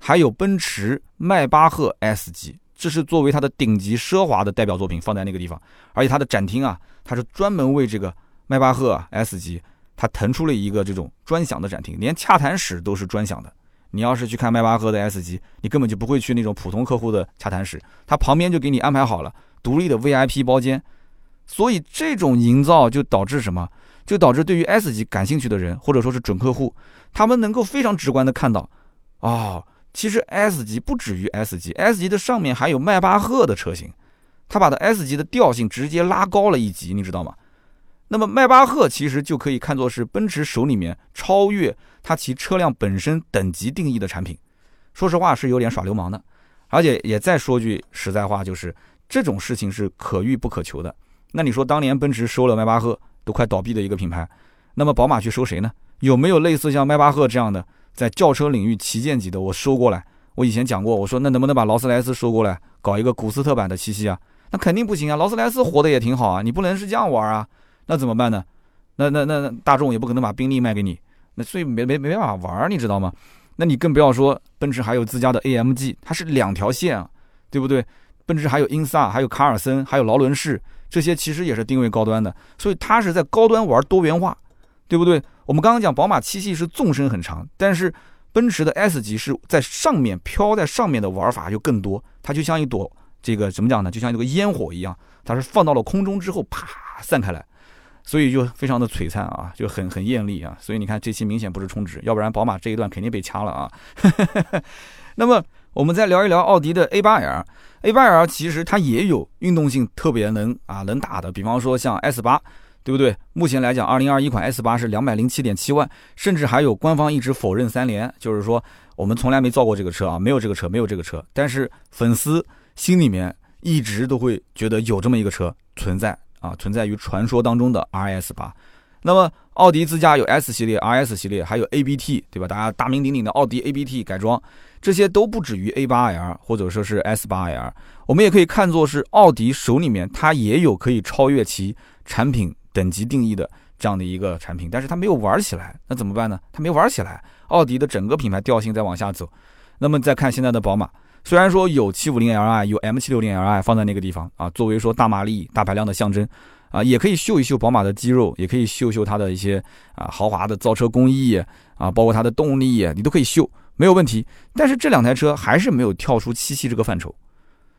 [SPEAKER 1] 还有奔驰迈巴赫 S 级，这是作为它的顶级奢华的代表作品放在那个地方。而且它的展厅啊，它是专门为这个迈巴赫 S 级，它腾出了一个这种专享的展厅，连洽谈室都是专享的。你要是去看迈巴赫的 S 级，你根本就不会去那种普通客户的洽谈室，他旁边就给你安排好了独立的 VIP 包间。所以这种营造就导致什么？就导致对于 S 级感兴趣的人，或者说是准客户，他们能够非常直观的看到，哦，其实 S 级不止于 S 级，S 级的上面还有迈巴赫的车型，他把的 S 级的调性直接拉高了一级，你知道吗？那么迈巴赫其实就可以看作是奔驰手里面超越它其车辆本身等级定义的产品，说实话是有点耍流氓的，而且也再说句实在话，就是这种事情是可遇不可求的。那你说当年奔驰收了迈巴赫都快倒闭的一个品牌，那么宝马去收谁呢？有没有类似像迈巴赫这样的在轿车领域旗舰级的我收过来？我以前讲过，我说那能不能把劳斯莱斯收过来搞一个古斯特版的七系啊？那肯定不行啊，劳斯莱斯活的也挺好啊，你不能是这样玩啊。那怎么办呢？那那那大众也不可能把宾利卖给你，那所以没没没办法玩，你知道吗？那你更不要说奔驰还有自家的 AMG，它是两条线啊，对不对？奔驰还有英萨，还有卡尔森，还有劳伦士，这些其实也是定位高端的，所以它是在高端玩多元化，对不对？我们刚刚讲宝马七系是纵深很长，但是奔驰的 S 级是在上面飘在上面的玩法就更多，它就像一朵这个怎么讲呢？就像这个烟火一样，它是放到了空中之后啪散开来。所以就非常的璀璨啊，就很很艳丽啊。所以你看这期明显不是充值，要不然宝马这一段肯定被掐了啊。那么我们再聊一聊奥迪的 A8L，A8L 其实它也有运动性特别能啊能打的，比方说像 S8，对不对？目前来讲，二零二一款 S8 是两百零七点七万，甚至还有官方一直否认三连，就是说我们从来没造过这个车啊，没有这个车，没有这个车。但是粉丝心里面一直都会觉得有这么一个车存在。啊，存在于传说当中的 RS 八，那么奥迪自家有 S 系列、RS 系列，还有 ABT，对吧？大家大名鼎鼎的奥迪 ABT 改装，这些都不止于 A8L 或者说是 S8L。我们也可以看作是奥迪手里面它也有可以超越其产品等级定义的这样的一个产品，但是它没有玩起来，那怎么办呢？它没玩起来，奥迪的整个品牌调性在往下走。那么再看现在的宝马。虽然说有 750Li 有 M760Li 放在那个地方啊，作为说大马力、大排量的象征啊，也可以秀一秀宝马的肌肉，也可以秀秀它的一些啊豪华的造车工艺啊，包括它的动力，你都可以秀，没有问题。但是这两台车还是没有跳出七系这个范畴。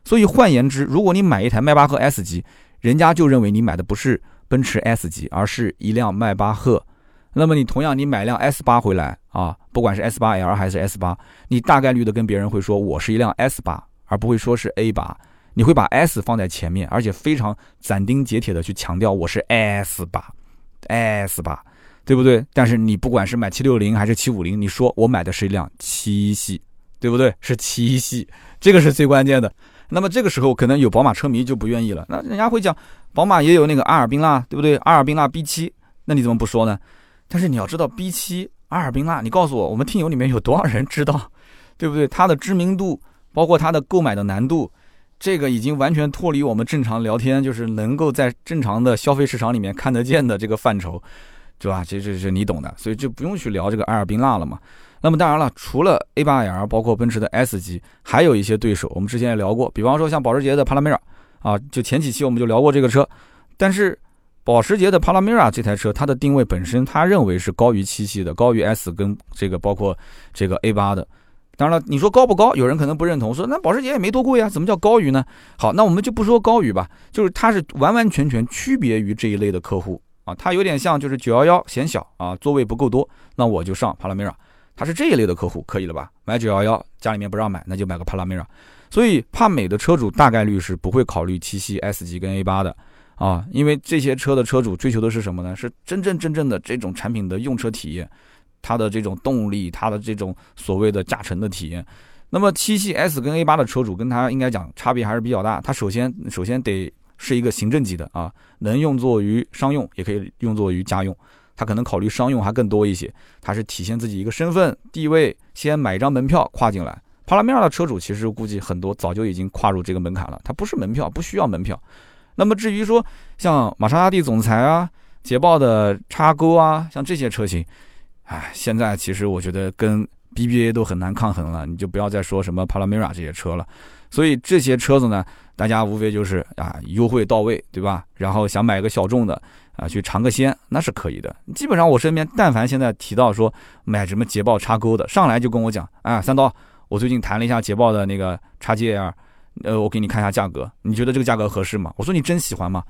[SPEAKER 1] 所以换言之，如果你买一台迈巴赫 S 级，人家就认为你买的不是奔驰 S 级，而是一辆迈巴赫。那么你同样，你买辆 S 八回来啊，不管是 S 八 L 还是 S 八，你大概率的跟别人会说我是一辆 S 八，而不会说是 A 八。你会把 S 放在前面，而且非常斩钉截铁的去强调我是 S 八，S 八，对不对？但是你不管是买七六零还是七五零，你说我买的是一辆七系，对不对？是七系，这个是最关键的。那么这个时候可能有宝马车迷就不愿意了，那人家会讲宝马也有那个阿尔宾拉，对不对？阿尔宾拉 B 七，那你怎么不说呢？但是你要知道，B7 阿尔宾拉，你告诉我，我们听友里面有多少人知道，对不对？它的知名度，包括它的购买的难度，这个已经完全脱离我们正常聊天，就是能够在正常的消费市场里面看得见的这个范畴，对吧？这这是你懂的，所以就不用去聊这个阿尔宾拉了嘛。那么当然了，除了 A8L，包括奔驰的 S 级，还有一些对手，我们之前也聊过，比方说像保时捷的帕拉梅拉，啊，就前几期我们就聊过这个车，但是。保时捷的帕拉梅拉这台车，它的定位本身，他认为是高于七系的，高于 S 跟这个包括这个 A 八的。当然了，你说高不高？有人可能不认同，说那保时捷也没多贵啊，怎么叫高于呢？好，那我们就不说高于吧，就是它是完完全全区别于这一类的客户啊，它有点像就是九幺幺嫌小啊，座位不够多，那我就上帕拉梅拉，它是这一类的客户，可以了吧？买九幺幺家里面不让买，那就买个帕拉梅拉。所以帕美的车主大概率是不会考虑七系 S 级跟 A 八的。啊，因为这些车的车主追求的是什么呢？是真真正正的这种产品的用车体验，它的这种动力，它的这种所谓的驾乘的体验。那么七系 S 跟 A 八的车主跟它应该讲差别还是比较大。它首先首先得是一个行政级的啊，能用作于商用，也可以用作于家用。它可能考虑商用还更多一些，它是体现自己一个身份地位，先买一张门票跨进来。帕拉梅拉的车主其实估计很多早就已经跨入这个门槛了，它不是门票，不需要门票。那么至于说像玛莎拉蒂总裁啊、捷豹的叉勾啊，像这些车型，哎，现在其实我觉得跟 BBA 都很难抗衡了，你就不要再说什么帕拉梅拉这些车了。所以这些车子呢，大家无非就是啊优惠到位，对吧？然后想买个小众的啊去尝个鲜，那是可以的。基本上我身边但凡现在提到说买什么捷豹叉勾的，上来就跟我讲，啊三刀，我最近谈了一下捷豹的那个叉 G L，呃，我给你看一下价格，你觉得这个价格合适吗？我说你真喜欢吗？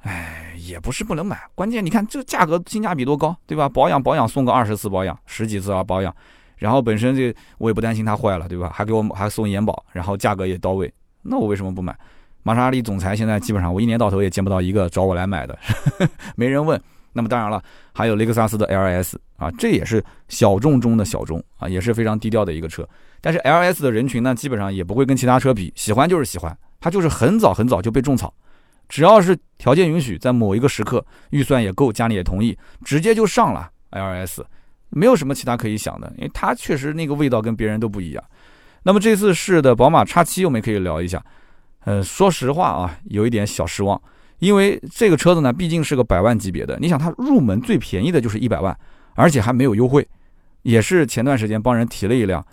[SPEAKER 1] 哎，也不是不能买，关键你看这价格性价比多高，对吧？保养保养送个二十次保养，十几次啊保养。然后本身这我也不担心它坏了，对吧？还给我还送延保，然后价格也到位，那我为什么不买？玛莎拉蒂总裁现在基本上我一年到头也见不到一个找我来买的，没人问。那么当然了，还有雷克萨斯的 LS 啊，这也是小众中的小众啊，也是非常低调的一个车。但是 LS 的人群呢，基本上也不会跟其他车比，喜欢就是喜欢，它就是很早很早就被种草，只要是条件允许，在某一个时刻预算也够，家里也同意，直接就上了 LS。没有什么其他可以想的，因为它确实那个味道跟别人都不一样。那么这次试的宝马叉七，我们可以聊一下。呃，说实话啊，有一点小失望，因为这个车子呢，毕竟是个百万级别的。你想，它入门最便宜的就是一百万，而且还没有优惠，也是前段时间帮人提了一辆。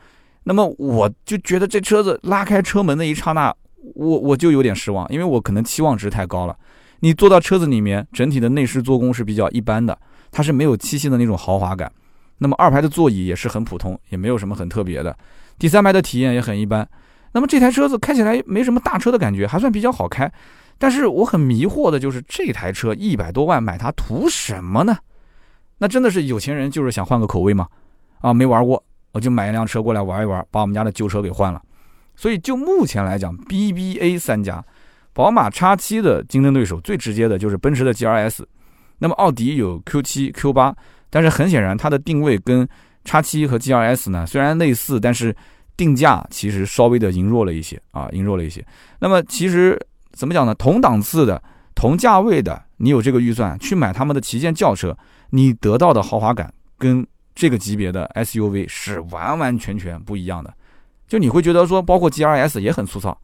[SPEAKER 1] 那么我就觉得这车子拉开车门的一刹那，我我就有点失望，因为我可能期望值太高了。你坐到车子里面，整体的内饰做工是比较一般的，它是没有七系的那种豪华感。那么二排的座椅也是很普通，也没有什么很特别的。第三排的体验也很一般。那么这台车子开起来没什么大车的感觉，还算比较好开。但是我很迷惑的就是这台车一百多万买它图什么呢？那真的是有钱人就是想换个口味吗？啊，没玩过，我就买一辆车过来玩一玩，把我们家的旧车给换了。所以就目前来讲，BBA 三家，宝马 X7 的竞争对手最直接的就是奔驰的 GLS，那么奥迪有 Q7、Q8。但是很显然，它的定位跟叉七和 G R S 呢虽然类似，但是定价其实稍微的羸弱了一些啊，羸弱了一些。那么其实怎么讲呢？同档次的、同价位的，你有这个预算去买他们的旗舰轿车，你得到的豪华感跟这个级别的 S U V 是完完全全不一样的。就你会觉得说，包括 G R S 也很粗糙。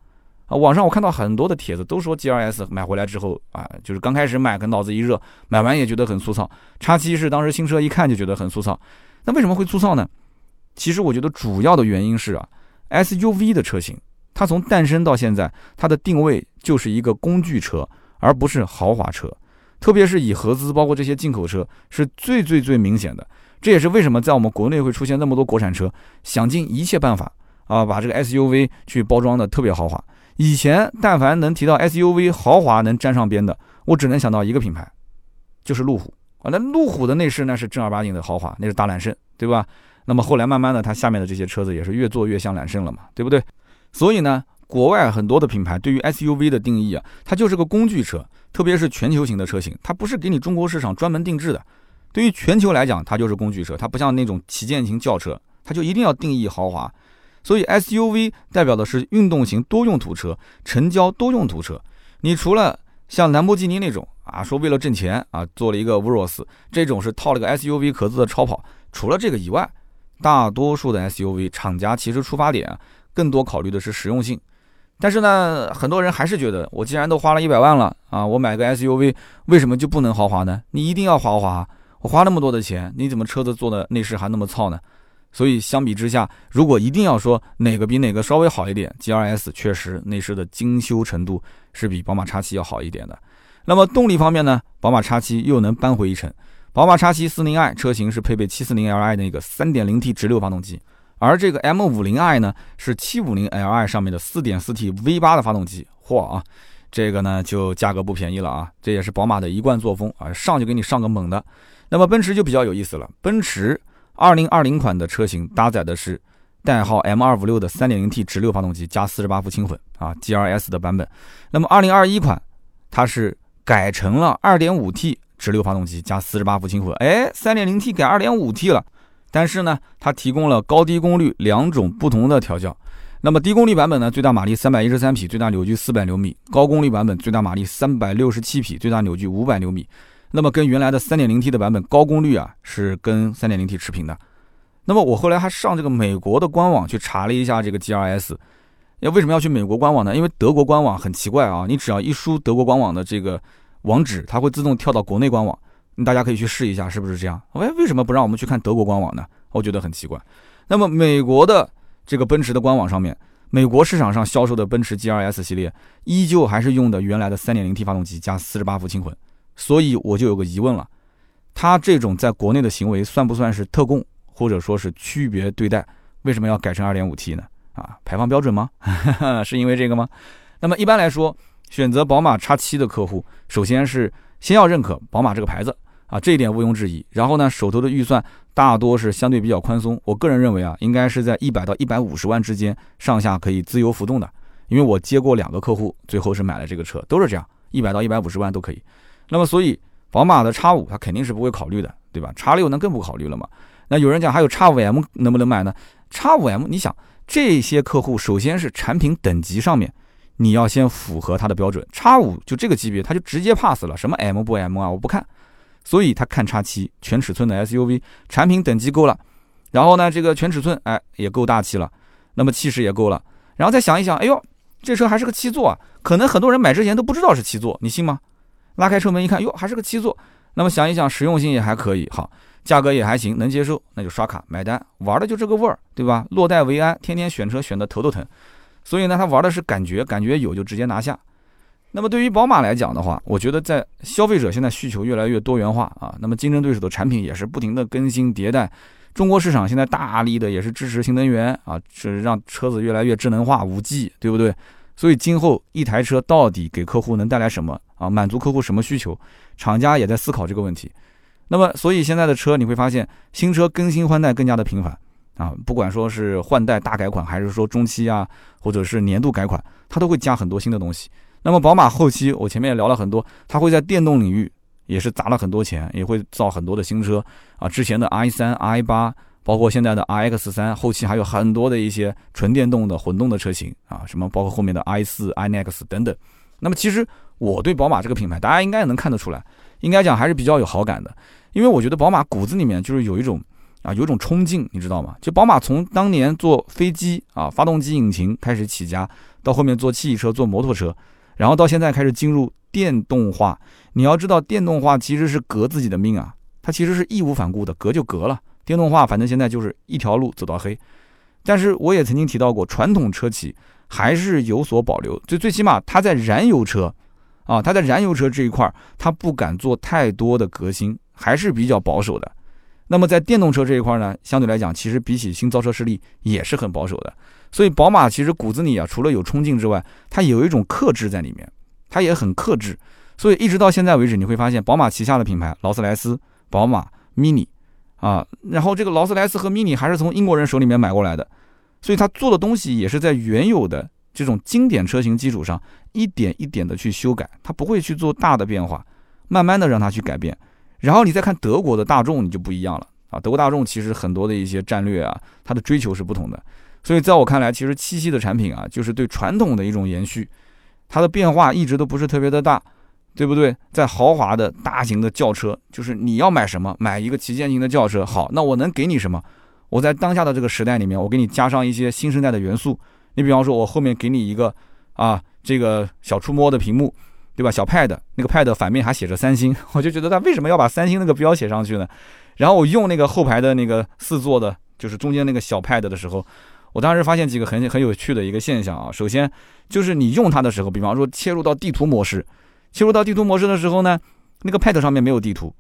[SPEAKER 1] 啊，网上我看到很多的帖子都说 G R S 买回来之后啊，就是刚开始买，可能脑子一热，买完也觉得很粗糙。叉七是当时新车一看就觉得很粗糙，那为什么会粗糙呢？其实我觉得主要的原因是啊，S U V 的车型，它从诞生到现在，它的定位就是一个工具车，而不是豪华车，特别是以合资，包括这些进口车，是最最最明显的。这也是为什么在我们国内会出现那么多国产车，想尽一切办法啊，把这个 S U V 去包装的特别豪华。以前但凡能提到 SUV 豪华能沾上边的，我只能想到一个品牌，就是路虎啊。那路虎的内饰那是正儿八经的豪华，那是大揽胜，对吧？那么后来慢慢的，它下面的这些车子也是越做越像揽胜了嘛，对不对？所以呢，国外很多的品牌对于 SUV 的定义啊，它就是个工具车，特别是全球型的车型，它不是给你中国市场专门定制的。对于全球来讲，它就是工具车，它不像那种旗舰型轿车，它就一定要定义豪华。所以 SUV 代表的是运动型多用途车、城郊多用途车。你除了像兰博基尼那种啊，说为了挣钱啊，做了一个 Urus，这种是套了个 SUV 壳子的超跑。除了这个以外，大多数的 SUV 厂家其实出发点更多考虑的是实用性。但是呢，很多人还是觉得，我既然都花了一百万了啊，我买个 SUV 为什么就不能豪华呢？你一定要豪华？我花那么多的钱，你怎么车子做的内饰还那么糙呢？所以相比之下，如果一定要说哪个比哪个稍微好一点，G R S 确实内饰的精修程度是比宝马 X7 要好一点的。那么动力方面呢，宝马 X7 又能扳回一城。宝马 X7 40i 车型是配备 740Li 的一个 3.0T 直六发动机，而这个 M50i 呢是 750Li 上面的 4.4T V8 的发动机。嚯啊，这个呢就价格不便宜了啊！这也是宝马的一贯作风啊，上就给你上个猛的。那么奔驰就比较有意思了，奔驰。二零二零款的车型搭载的是代号 M 二五六的三点零 T 直六发动机加四十八伏轻混啊 G R S 的版本。那么二零二一款它是改成了二点五 T 直六发动机加四十八伏轻混。哎，三点零 T 改二点五 T 了，但是呢，它提供了高低功率两种不同的调教。那么低功率版本呢，最大马力三百一十三匹，最大扭矩四百牛米；高功率版本最大马力三百六十七匹，最大扭矩五百牛米。那么跟原来的 3.0T 的版本高功率啊是跟 3.0T 持平的。那么我后来还上这个美国的官网去查了一下这个 GRS，要为什么要去美国官网呢？因为德国官网很奇怪啊，你只要一输德国官网的这个网址，它会自动跳到国内官网。大家可以去试一下是不是这样？哎，为什么不让我们去看德国官网呢？我觉得很奇怪。那么美国的这个奔驰的官网上面，美国市场上销售的奔驰 GLS 系列依旧还是用的原来的 3.0T 发动机加48伏轻混，所以我就有个疑问了，它这种在国内的行为算不算是特供，或者说是区别对待？为什么要改成 2.5T 呢？啊，排放标准吗？是因为这个吗？那么一般来说，选择宝马 X7 的客户，首先是先要认可宝马这个牌子。啊，这一点毋庸置疑。然后呢，手头的预算大多是相对比较宽松。我个人认为啊，应该是在一百到一百五十万之间上下可以自由浮动的。因为我接过两个客户，最后是买了这个车，都是这样，一百到一百五十万都可以。那么，所以宝马的 X 五它肯定是不会考虑的，对吧？X 六那更不考虑了嘛。那有人讲还有 X 五 M 能不能买呢？X 五 M，你想这些客户首先是产品等级上面你要先符合它的标准，X 五就这个级别，它就直接 pass 了，什么 M 不 M 啊，我不看。所以他看叉七全尺寸的 SUV 产品等级够了，然后呢，这个全尺寸哎也够大气了，那么气势也够了，然后再想一想，哎呦，这车还是个七座啊，可能很多人买之前都不知道是七座，你信吗？拉开车门一看，哟，还是个七座，那么想一想，实用性也还可以，好，价格也还行，能接受，那就刷卡买单，玩的就这个味儿，对吧？落袋为安，天天选车选的头都疼，所以呢，他玩的是感觉，感觉有就直接拿下。那么对于宝马来讲的话，我觉得在消费者现在需求越来越多元化啊，那么竞争对手的产品也是不停的更新迭代。中国市场现在大力的也是支持新能源啊，是让车子越来越智能化、五 G，对不对？所以今后一台车到底给客户能带来什么啊？满足客户什么需求？厂家也在思考这个问题。那么所以现在的车你会发现，新车更新换代更加的频繁啊，不管说是换代大改款，还是说中期啊，或者是年度改款，它都会加很多新的东西。那么宝马后期，我前面也聊了很多，它会在电动领域也是砸了很多钱，也会造很多的新车啊。之前的 i 三、i 八，包括现在的 iX 三，后期还有很多的一些纯电动的混动的车型啊，什么包括后面的 i 四、i NEX 等等。那么其实我对宝马这个品牌，大家应该能看得出来，应该讲还是比较有好感的，因为我觉得宝马骨子里面就是有一种啊，有一种冲劲，你知道吗？就宝马从当年做飞机啊，发动机引擎开始起家，到后面做汽车、做摩托车。然后到现在开始进入电动化，你要知道电动化其实是革自己的命啊，它其实是义无反顾的，革就革了。电动化反正现在就是一条路走到黑。但是我也曾经提到过，传统车企还是有所保留，最最起码它在燃油车，啊，它在燃油车这一块，它不敢做太多的革新，还是比较保守的。那么在电动车这一块呢，相对来讲，其实比起新造车势力也是很保守的。所以宝马其实骨子里啊，除了有冲劲之外，它有一种克制在里面，它也很克制。所以一直到现在为止，你会发现宝马旗下的品牌劳斯莱斯、宝马、Mini 啊，然后这个劳斯莱斯和 Mini 还是从英国人手里面买过来的，所以他做的东西也是在原有的这种经典车型基础上一点一点的去修改，他不会去做大的变化，慢慢的让它去改变。然后你再看德国的大众，你就不一样了啊，德国大众其实很多的一些战略啊，它的追求是不同的。所以，在我看来，其实七系的产品啊，就是对传统的一种延续，它的变化一直都不是特别的大，对不对？在豪华的大型的轿车，就是你要买什么，买一个旗舰型的轿车，好，那我能给你什么？我在当下的这个时代里面，我给你加上一些新生代的元素。你比方说，我后面给你一个啊，这个小触摸的屏幕，对吧？小 Pad，那个 Pad 反面还写着三星，我就觉得他为什么要把三星那个标写上去呢？然后我用那个后排的那个四座的，就是中间那个小 Pad 的时候。我当时发现几个很很有趣的一个现象啊，首先就是你用它的时候，比方说切入到地图模式，切入到地图模式的时候呢，那个 Pad 上面没有地图，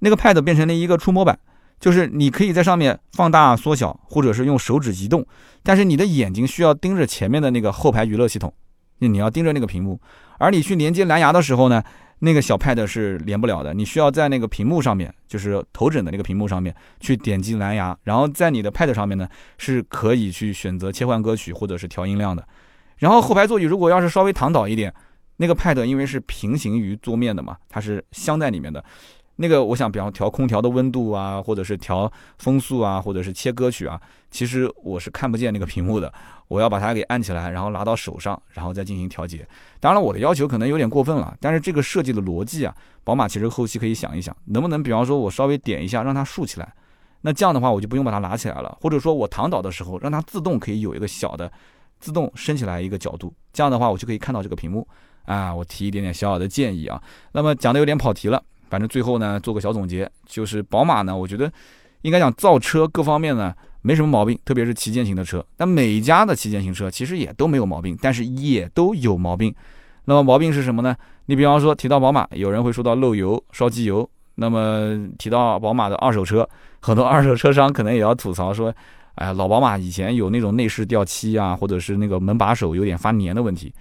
[SPEAKER 1] 那个 Pad 变成了一个触摸板，就是你可以在上面放大缩小，或者是用手指移动，但是你的眼睛需要盯着前面的那个后排娱乐系统，那你要盯着那个屏幕，而你去连接蓝牙的时候呢。那个小 Pad 是连不了的，你需要在那个屏幕上面，就是头枕的那个屏幕上面去点击蓝牙，然后在你的 Pad 上面呢是可以去选择切换歌曲或者是调音量的。然后后排座椅如果要是稍微躺倒一点，那个 Pad 因为是平行于桌面的嘛，它是镶在里面的。那个我想，比方调空调的温度啊，或者是调风速啊，或者是切歌曲啊，其实我是看不见那个屏幕的。我要把它给按起来，然后拿到手上，然后再进行调节。当然了，我的要求可能有点过分了，但是这个设计的逻辑啊，宝马其实后期可以想一想，能不能比方说我稍微点一下让它竖起来，那这样的话我就不用把它拿起来了，或者说我躺倒的时候让它自动可以有一个小的自动升起来一个角度，这样的话我就可以看到这个屏幕啊。我提一点点小小的建议啊。那么讲的有点跑题了，反正最后呢做个小总结，就是宝马呢，我觉得应该讲造车各方面呢。没什么毛病，特别是旗舰型的车。但每家的旗舰型车其实也都没有毛病，但是也都有毛病。那么毛病是什么呢？你比方说提到宝马，有人会说到漏油、烧机油。那么提到宝马的二手车，很多二手车商可能也要吐槽说，哎呀，老宝马以前有那种内饰掉漆啊，或者是那个门把手有点发黏的问题。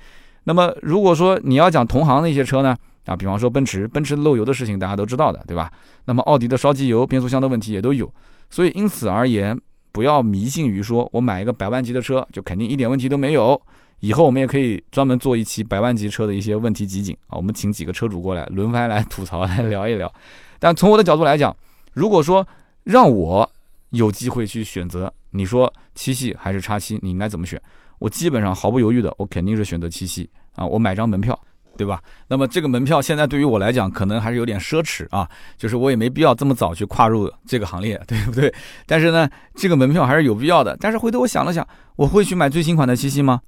[SPEAKER 1] 那么如果说你要讲同行的一些车呢，啊，比方说奔驰，奔驰漏油的事情大家都知道的，对吧？那么奥迪的烧机油、变速箱的问题也都有。所以因此而言，不要迷信于说我买一个百万级的车就肯定一点问题都没有。以后我们也可以专门做一期百万级车的一些问题集锦啊，我们请几个车主过来轮番来吐槽来聊一聊。但从我的角度来讲，如果说让我有机会去选择，你说七系还是叉七，你应该怎么选？我基本上毫不犹豫的，我肯定是选择七系啊，我买张门票，对吧？那么这个门票现在对于我来讲，可能还是有点奢侈啊，就是我也没必要这么早去跨入这个行列，对不对？但是呢，这个门票还是有必要的。但是回头我想了想，我会去买最新款的七系吗？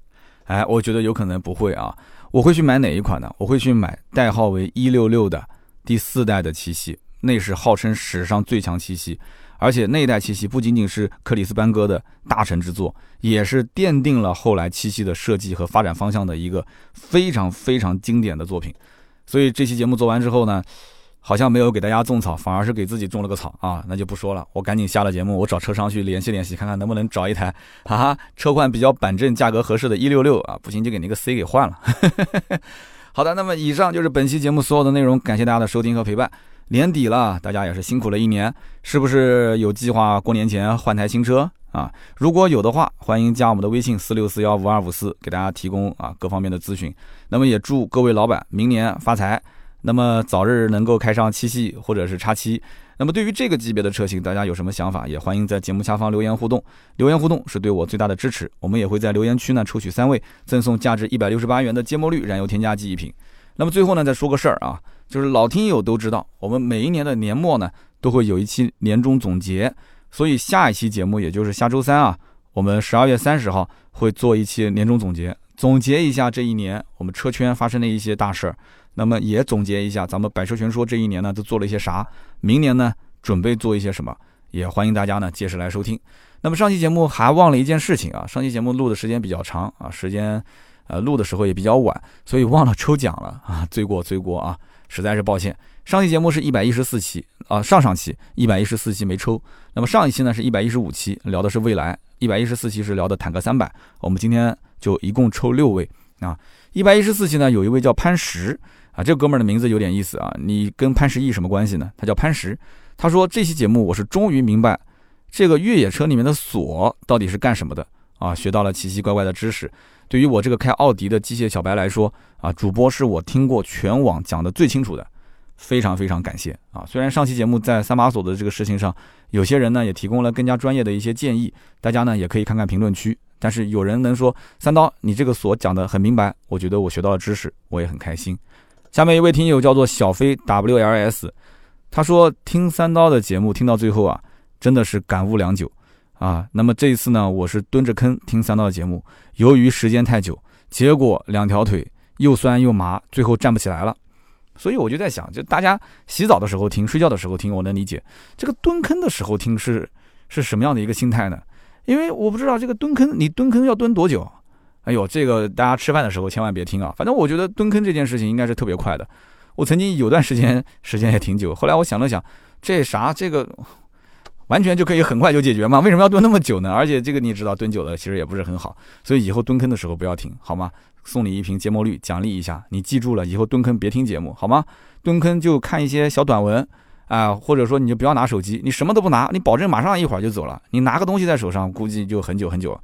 [SPEAKER 1] 哎，我觉得有可能不会啊！我会去买哪一款呢？我会去买代号为一六六的第四代的七系，那是号称史上最强七系，而且那一代七系不仅仅是克里斯班哥的大成之作，也是奠定了后来七系的设计和发展方向的一个非常非常经典的作品。所以这期节目做完之后呢？好像没有给大家种草，反而是给自己种了个草啊！那就不说了，我赶紧下了节目，我找车商去联系联系，看看能不能找一台哈啊车况比较板正、价格合适的一六六啊，不行就给那个 C 给换了。好的，那么以上就是本期节目所有的内容，感谢大家的收听和陪伴。年底了，大家也是辛苦了一年，是不是有计划过年前换台新车啊？如果有的话，欢迎加我们的微信四六四幺五二五四，给大家提供啊各方面的咨询。那么也祝各位老板明年发财。那么早日能够开上七系或者是叉七。那么对于这个级别的车型，大家有什么想法，也欢迎在节目下方留言互动。留言互动是对我最大的支持。我们也会在留言区呢抽取三位，赠送价值一百六十八元的芥末绿燃油添加剂一瓶。那么最后呢再说个事儿啊，就是老听友都知道，我们每一年的年末呢都会有一期年终总结，所以下一期节目也就是下周三啊，我们十二月三十号会做一期年终总结，总结一下这一年我们车圈发生的一些大事儿。那么也总结一下，咱们百车全说这一年呢都做了一些啥？明年呢准备做一些什么？也欢迎大家呢届时来收听。那么上期节目还忘了一件事情啊，上期节目录的时间比较长啊，时间呃录的时候也比较晚，所以忘了抽奖了啊，罪过罪过啊，实在是抱歉。上期节目是一百一十四期啊，上上期一百一十四期没抽。那么上一期呢是一百一十五期，聊的是未来，一百一十四期是聊的坦克三百。我们今天就一共抽六位啊，一百一十四期呢有一位叫潘石。啊，这哥们儿的名字有点意思啊！你跟潘石屹什么关系呢？他叫潘石。他说这期节目我是终于明白，这个越野车里面的锁到底是干什么的啊！学到了奇奇怪怪的知识。对于我这个开奥迪的机械小白来说啊，主播是我听过全网讲的最清楚的，非常非常感谢啊！虽然上期节目在三把锁的这个事情上，有些人呢也提供了更加专业的一些建议，大家呢也可以看看评论区。但是有人能说三刀，你这个锁讲的很明白，我觉得我学到了知识，我也很开心。下面一位听友叫做小飞 WLS，他说听三刀的节目听到最后啊，真的是感悟良久啊。那么这一次呢，我是蹲着坑听三道节目，由于时间太久，结果两条腿又酸又麻，最后站不起来了。所以我就在想，就大家洗澡的时候听，睡觉的时候听，我能理解。这个蹲坑的时候听是是什么样的一个心态呢？因为我不知道这个蹲坑，你蹲坑要蹲多久？哎呦，这个大家吃饭的时候千万别听啊！反正我觉得蹲坑这件事情应该是特别快的。我曾经有段时间时间也挺久，后来我想了想，这啥这个完全就可以很快就解决嘛？为什么要蹲那么久呢？而且这个你知道，蹲久了其实也不是很好，所以以后蹲坑的时候不要听，好吗？送你一瓶芥末绿奖励一下，你记住了，以后蹲坑别听节目，好吗？蹲坑就看一些小短文啊，或者说你就不要拿手机，你什么都不拿，你保证马上一会儿就走了。你拿个东西在手上，估计就很久很久。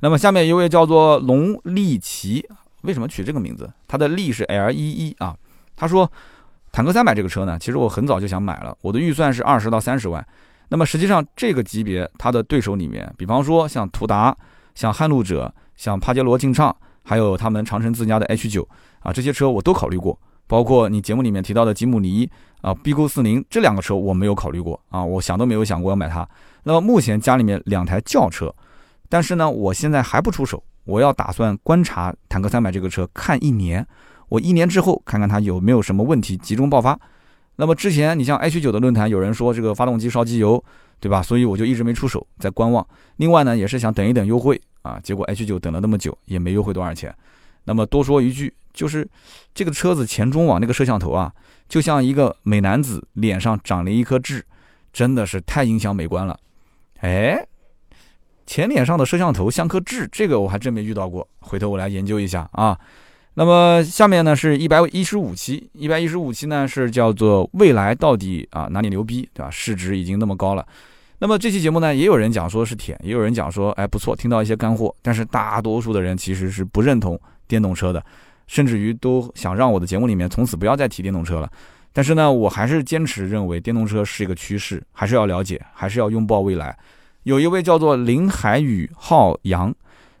[SPEAKER 1] 那么下面一位叫做龙利奇，为什么取这个名字？他的利是 L 一一啊。他说，坦克三百这个车呢，其实我很早就想买了，我的预算是二十到三十万。那么实际上这个级别，它的对手里面，比方说像途达、像撼路者、像帕杰罗劲畅，还有他们长城自家的 H 九啊，这些车我都考虑过。包括你节目里面提到的吉姆尼啊，B 勾四零这两个车我没有考虑过啊，我想都没有想过要买它。那么目前家里面两台轿车。但是呢，我现在还不出手，我要打算观察坦克三百这个车看一年，我一年之后看看它有没有什么问题集中爆发。那么之前你像 H 九的论坛，有人说这个发动机烧机油，对吧？所以我就一直没出手，在观望。另外呢，也是想等一等优惠啊，结果 H 九等了那么久，也没优惠多少钱。那么多说一句，就是这个车子前中网那个摄像头啊，就像一个美男子脸上长了一颗痣，真的是太影响美观了。哎，前脸上的摄像头像颗痣，这个我还真没遇到过，回头我来研究一下啊。那么下面呢是一百一十五期，一百一十五期呢是叫做未来到底啊哪里牛逼，对吧？市值已经那么高了。那么这期节目呢，也有人讲说是舔，也有人讲说哎不错，听到一些干货。但是大多数的人其实是不认同。电动车的，甚至于都想让我的节目里面从此不要再提电动车了。但是呢，我还是坚持认为电动车是一个趋势，还是要了解，还是要拥抱未来。有一位叫做林海宇浩洋，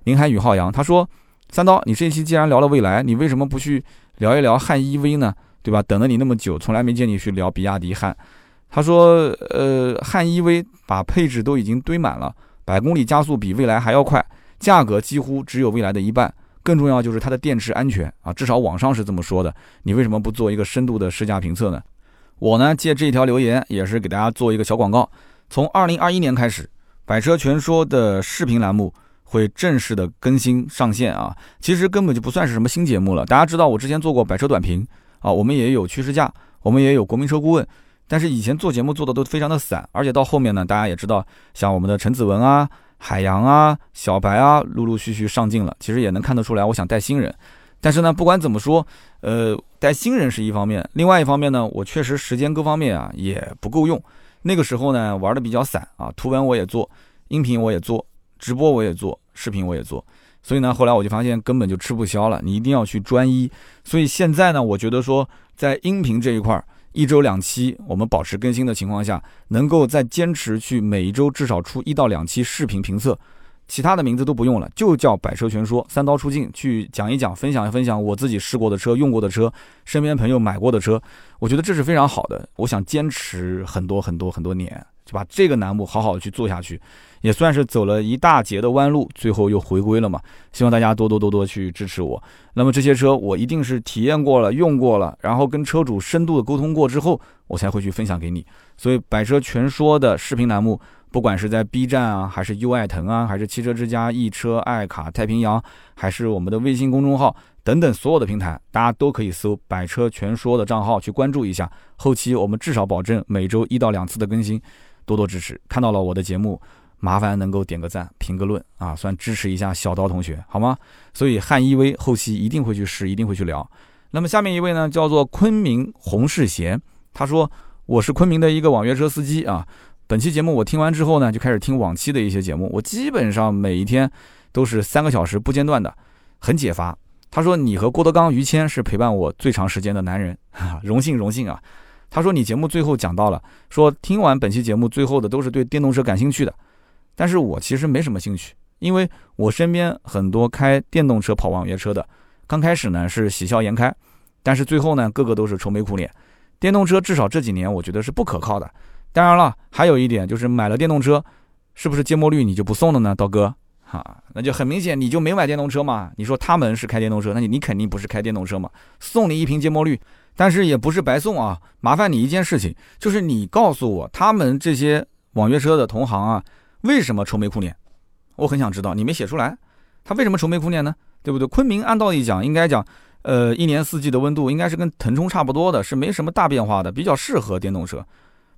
[SPEAKER 1] 林海宇浩洋，他说：“三刀，你这一期既然聊了未来，你为什么不去聊一聊汉 EV 呢？对吧？等了你那么久，从来没见你去聊比亚迪汉。”他说：“呃，汉 EV 把配置都已经堆满了，百公里加速比未来还要快，价格几乎只有未来的一半。”更重要就是它的电池安全啊，至少网上是这么说的。你为什么不做一个深度的试驾评测呢？我呢借这条留言也是给大家做一个小广告。从二零二一年开始，百车全说的视频栏目会正式的更新上线啊。其实根本就不算是什么新节目了。大家知道我之前做过百车短评啊，我们也有趋势价，我们也有国民车顾问。但是以前做节目做的都非常的散，而且到后面呢，大家也知道，像我们的陈子文啊。海洋啊，小白啊，陆陆续续上镜了。其实也能看得出来，我想带新人。但是呢，不管怎么说，呃，带新人是一方面，另外一方面呢，我确实时间各方面啊也不够用。那个时候呢，玩的比较散啊，图文我也做，音频我也做，直播我也做，视频我也做。所以呢，后来我就发现根本就吃不消了，你一定要去专一。所以现在呢，我觉得说在音频这一块儿。一周两期，我们保持更新的情况下，能够再坚持去每一周至少出一到两期视频评测，其他的名字都不用了，就叫百车全说，三刀出镜去讲一讲，分享一分享我自己试过的车、用过的车，身边朋友买过的车，我觉得这是非常好的。我想坚持很多很多很多年。就把这个栏目好好去做下去，也算是走了一大截的弯路，最后又回归了嘛。希望大家多多多多去支持我。那么这些车我一定是体验过了、用过了，然后跟车主深度的沟通过之后，我才会去分享给你。所以百车全说的视频栏目，不管是在 B 站啊，还是优爱腾啊，还是汽车之家、易车、爱卡、太平洋，还是我们的微信公众号等等所有的平台，大家都可以搜“百车全说”的账号去关注一下。后期我们至少保证每周一到两次的更新。多多支持，看到了我的节目，麻烦能够点个赞、评个论啊，算支持一下小刀同学好吗？所以汉 EV 后期一定会去试，一定会去聊。那么下面一位呢，叫做昆明洪世贤，他说我是昆明的一个网约车司机啊。本期节目我听完之后呢，就开始听往期的一些节目，我基本上每一天都是三个小时不间断的，很解乏。他说你和郭德纲、于谦是陪伴我最长时间的男人，荣幸荣幸啊。他说：“你节目最后讲到了，说听完本期节目最后的都是对电动车感兴趣的，但是我其实没什么兴趣，因为我身边很多开电动车跑网约车的，刚开始呢是喜笑颜开，但是最后呢个个都是愁眉苦脸。电动车至少这几年我觉得是不可靠的。当然了，还有一点就是买了电动车，是不是芥末绿你就不送了呢，刀哥？哈，那就很明显你就没买电动车嘛。你说他们是开电动车，那你你肯定不是开电动车嘛，送你一瓶芥末绿。”但是也不是白送啊！麻烦你一件事情，就是你告诉我他们这些网约车的同行啊，为什么愁眉苦脸？我很想知道，你没写出来，他为什么愁眉苦脸呢？对不对？昆明按道理讲应该讲，呃，一年四季的温度应该是跟腾冲差不多的，是没什么大变化的，比较适合电动车。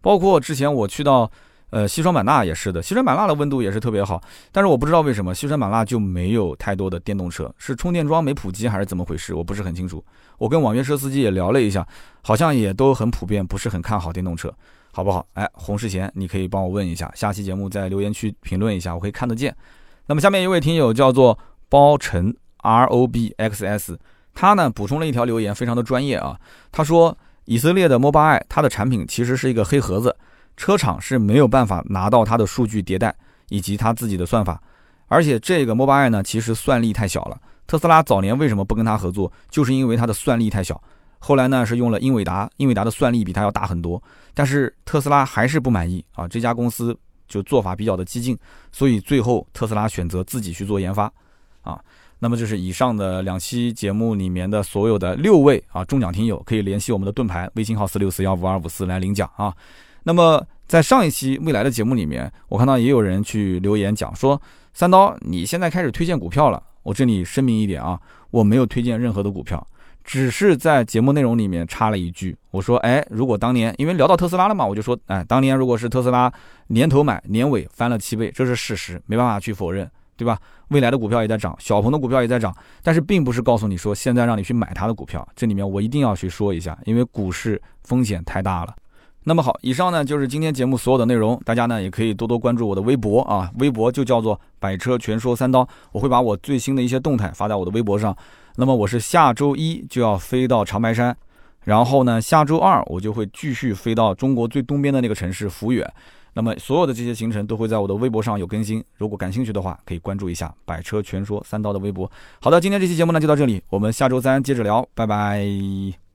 [SPEAKER 1] 包括之前我去到。呃，西双版纳也是的，西双版纳的温度也是特别好，但是我不知道为什么西双版纳就没有太多的电动车，是充电桩没普及还是怎么回事？我不是很清楚。我跟网约车司机也聊了一下，好像也都很普遍，不是很看好电动车，好不好？哎，洪世贤，你可以帮我问一下，下期节目在留言区评论一下，我可以看得见。那么下面一位听友叫做包晨 R O B X S，他呢补充了一条留言，非常的专业啊。他说以色列的 Mobileye，它的产品其实是一个黑盒子。车厂是没有办法拿到它的数据迭代以及它自己的算法，而且这个 Mobileye 呢，其实算力太小了。特斯拉早年为什么不跟它合作，就是因为它的算力太小。后来呢，是用了英伟达，英伟达的算力比它要大很多，但是特斯拉还是不满意啊。这家公司就做法比较的激进，所以最后特斯拉选择自己去做研发啊。那么就是以上的两期节目里面的所有的六位啊中奖听友，可以联系我们的盾牌微信号四六四幺五二五四来领奖啊。那么在上一期未来的节目里面，我看到也有人去留言讲说，三刀你现在开始推荐股票了。我这里声明一点啊，我没有推荐任何的股票，只是在节目内容里面插了一句，我说，哎，如果当年因为聊到特斯拉了嘛，我就说，哎，当年如果是特斯拉年头买，年尾翻了七倍，这是事实，没办法去否认。对吧？未来的股票也在涨，小鹏的股票也在涨，但是并不是告诉你说现在让你去买它的股票。这里面我一定要去说一下，因为股市风险太大了。那么好，以上呢就是今天节目所有的内容，大家呢也可以多多关注我的微博啊，微博就叫做百车全说三刀，我会把我最新的一些动态发在我的微博上。那么我是下周一就要飞到长白山，然后呢下周二我就会继续飞到中国最东边的那个城市抚远。那么所有的这些行程都会在我的微博上有更新，如果感兴趣的话，可以关注一下“百车全说三刀”的微博。好的，今天这期节目呢就到这里，我们下周三接着聊，拜拜。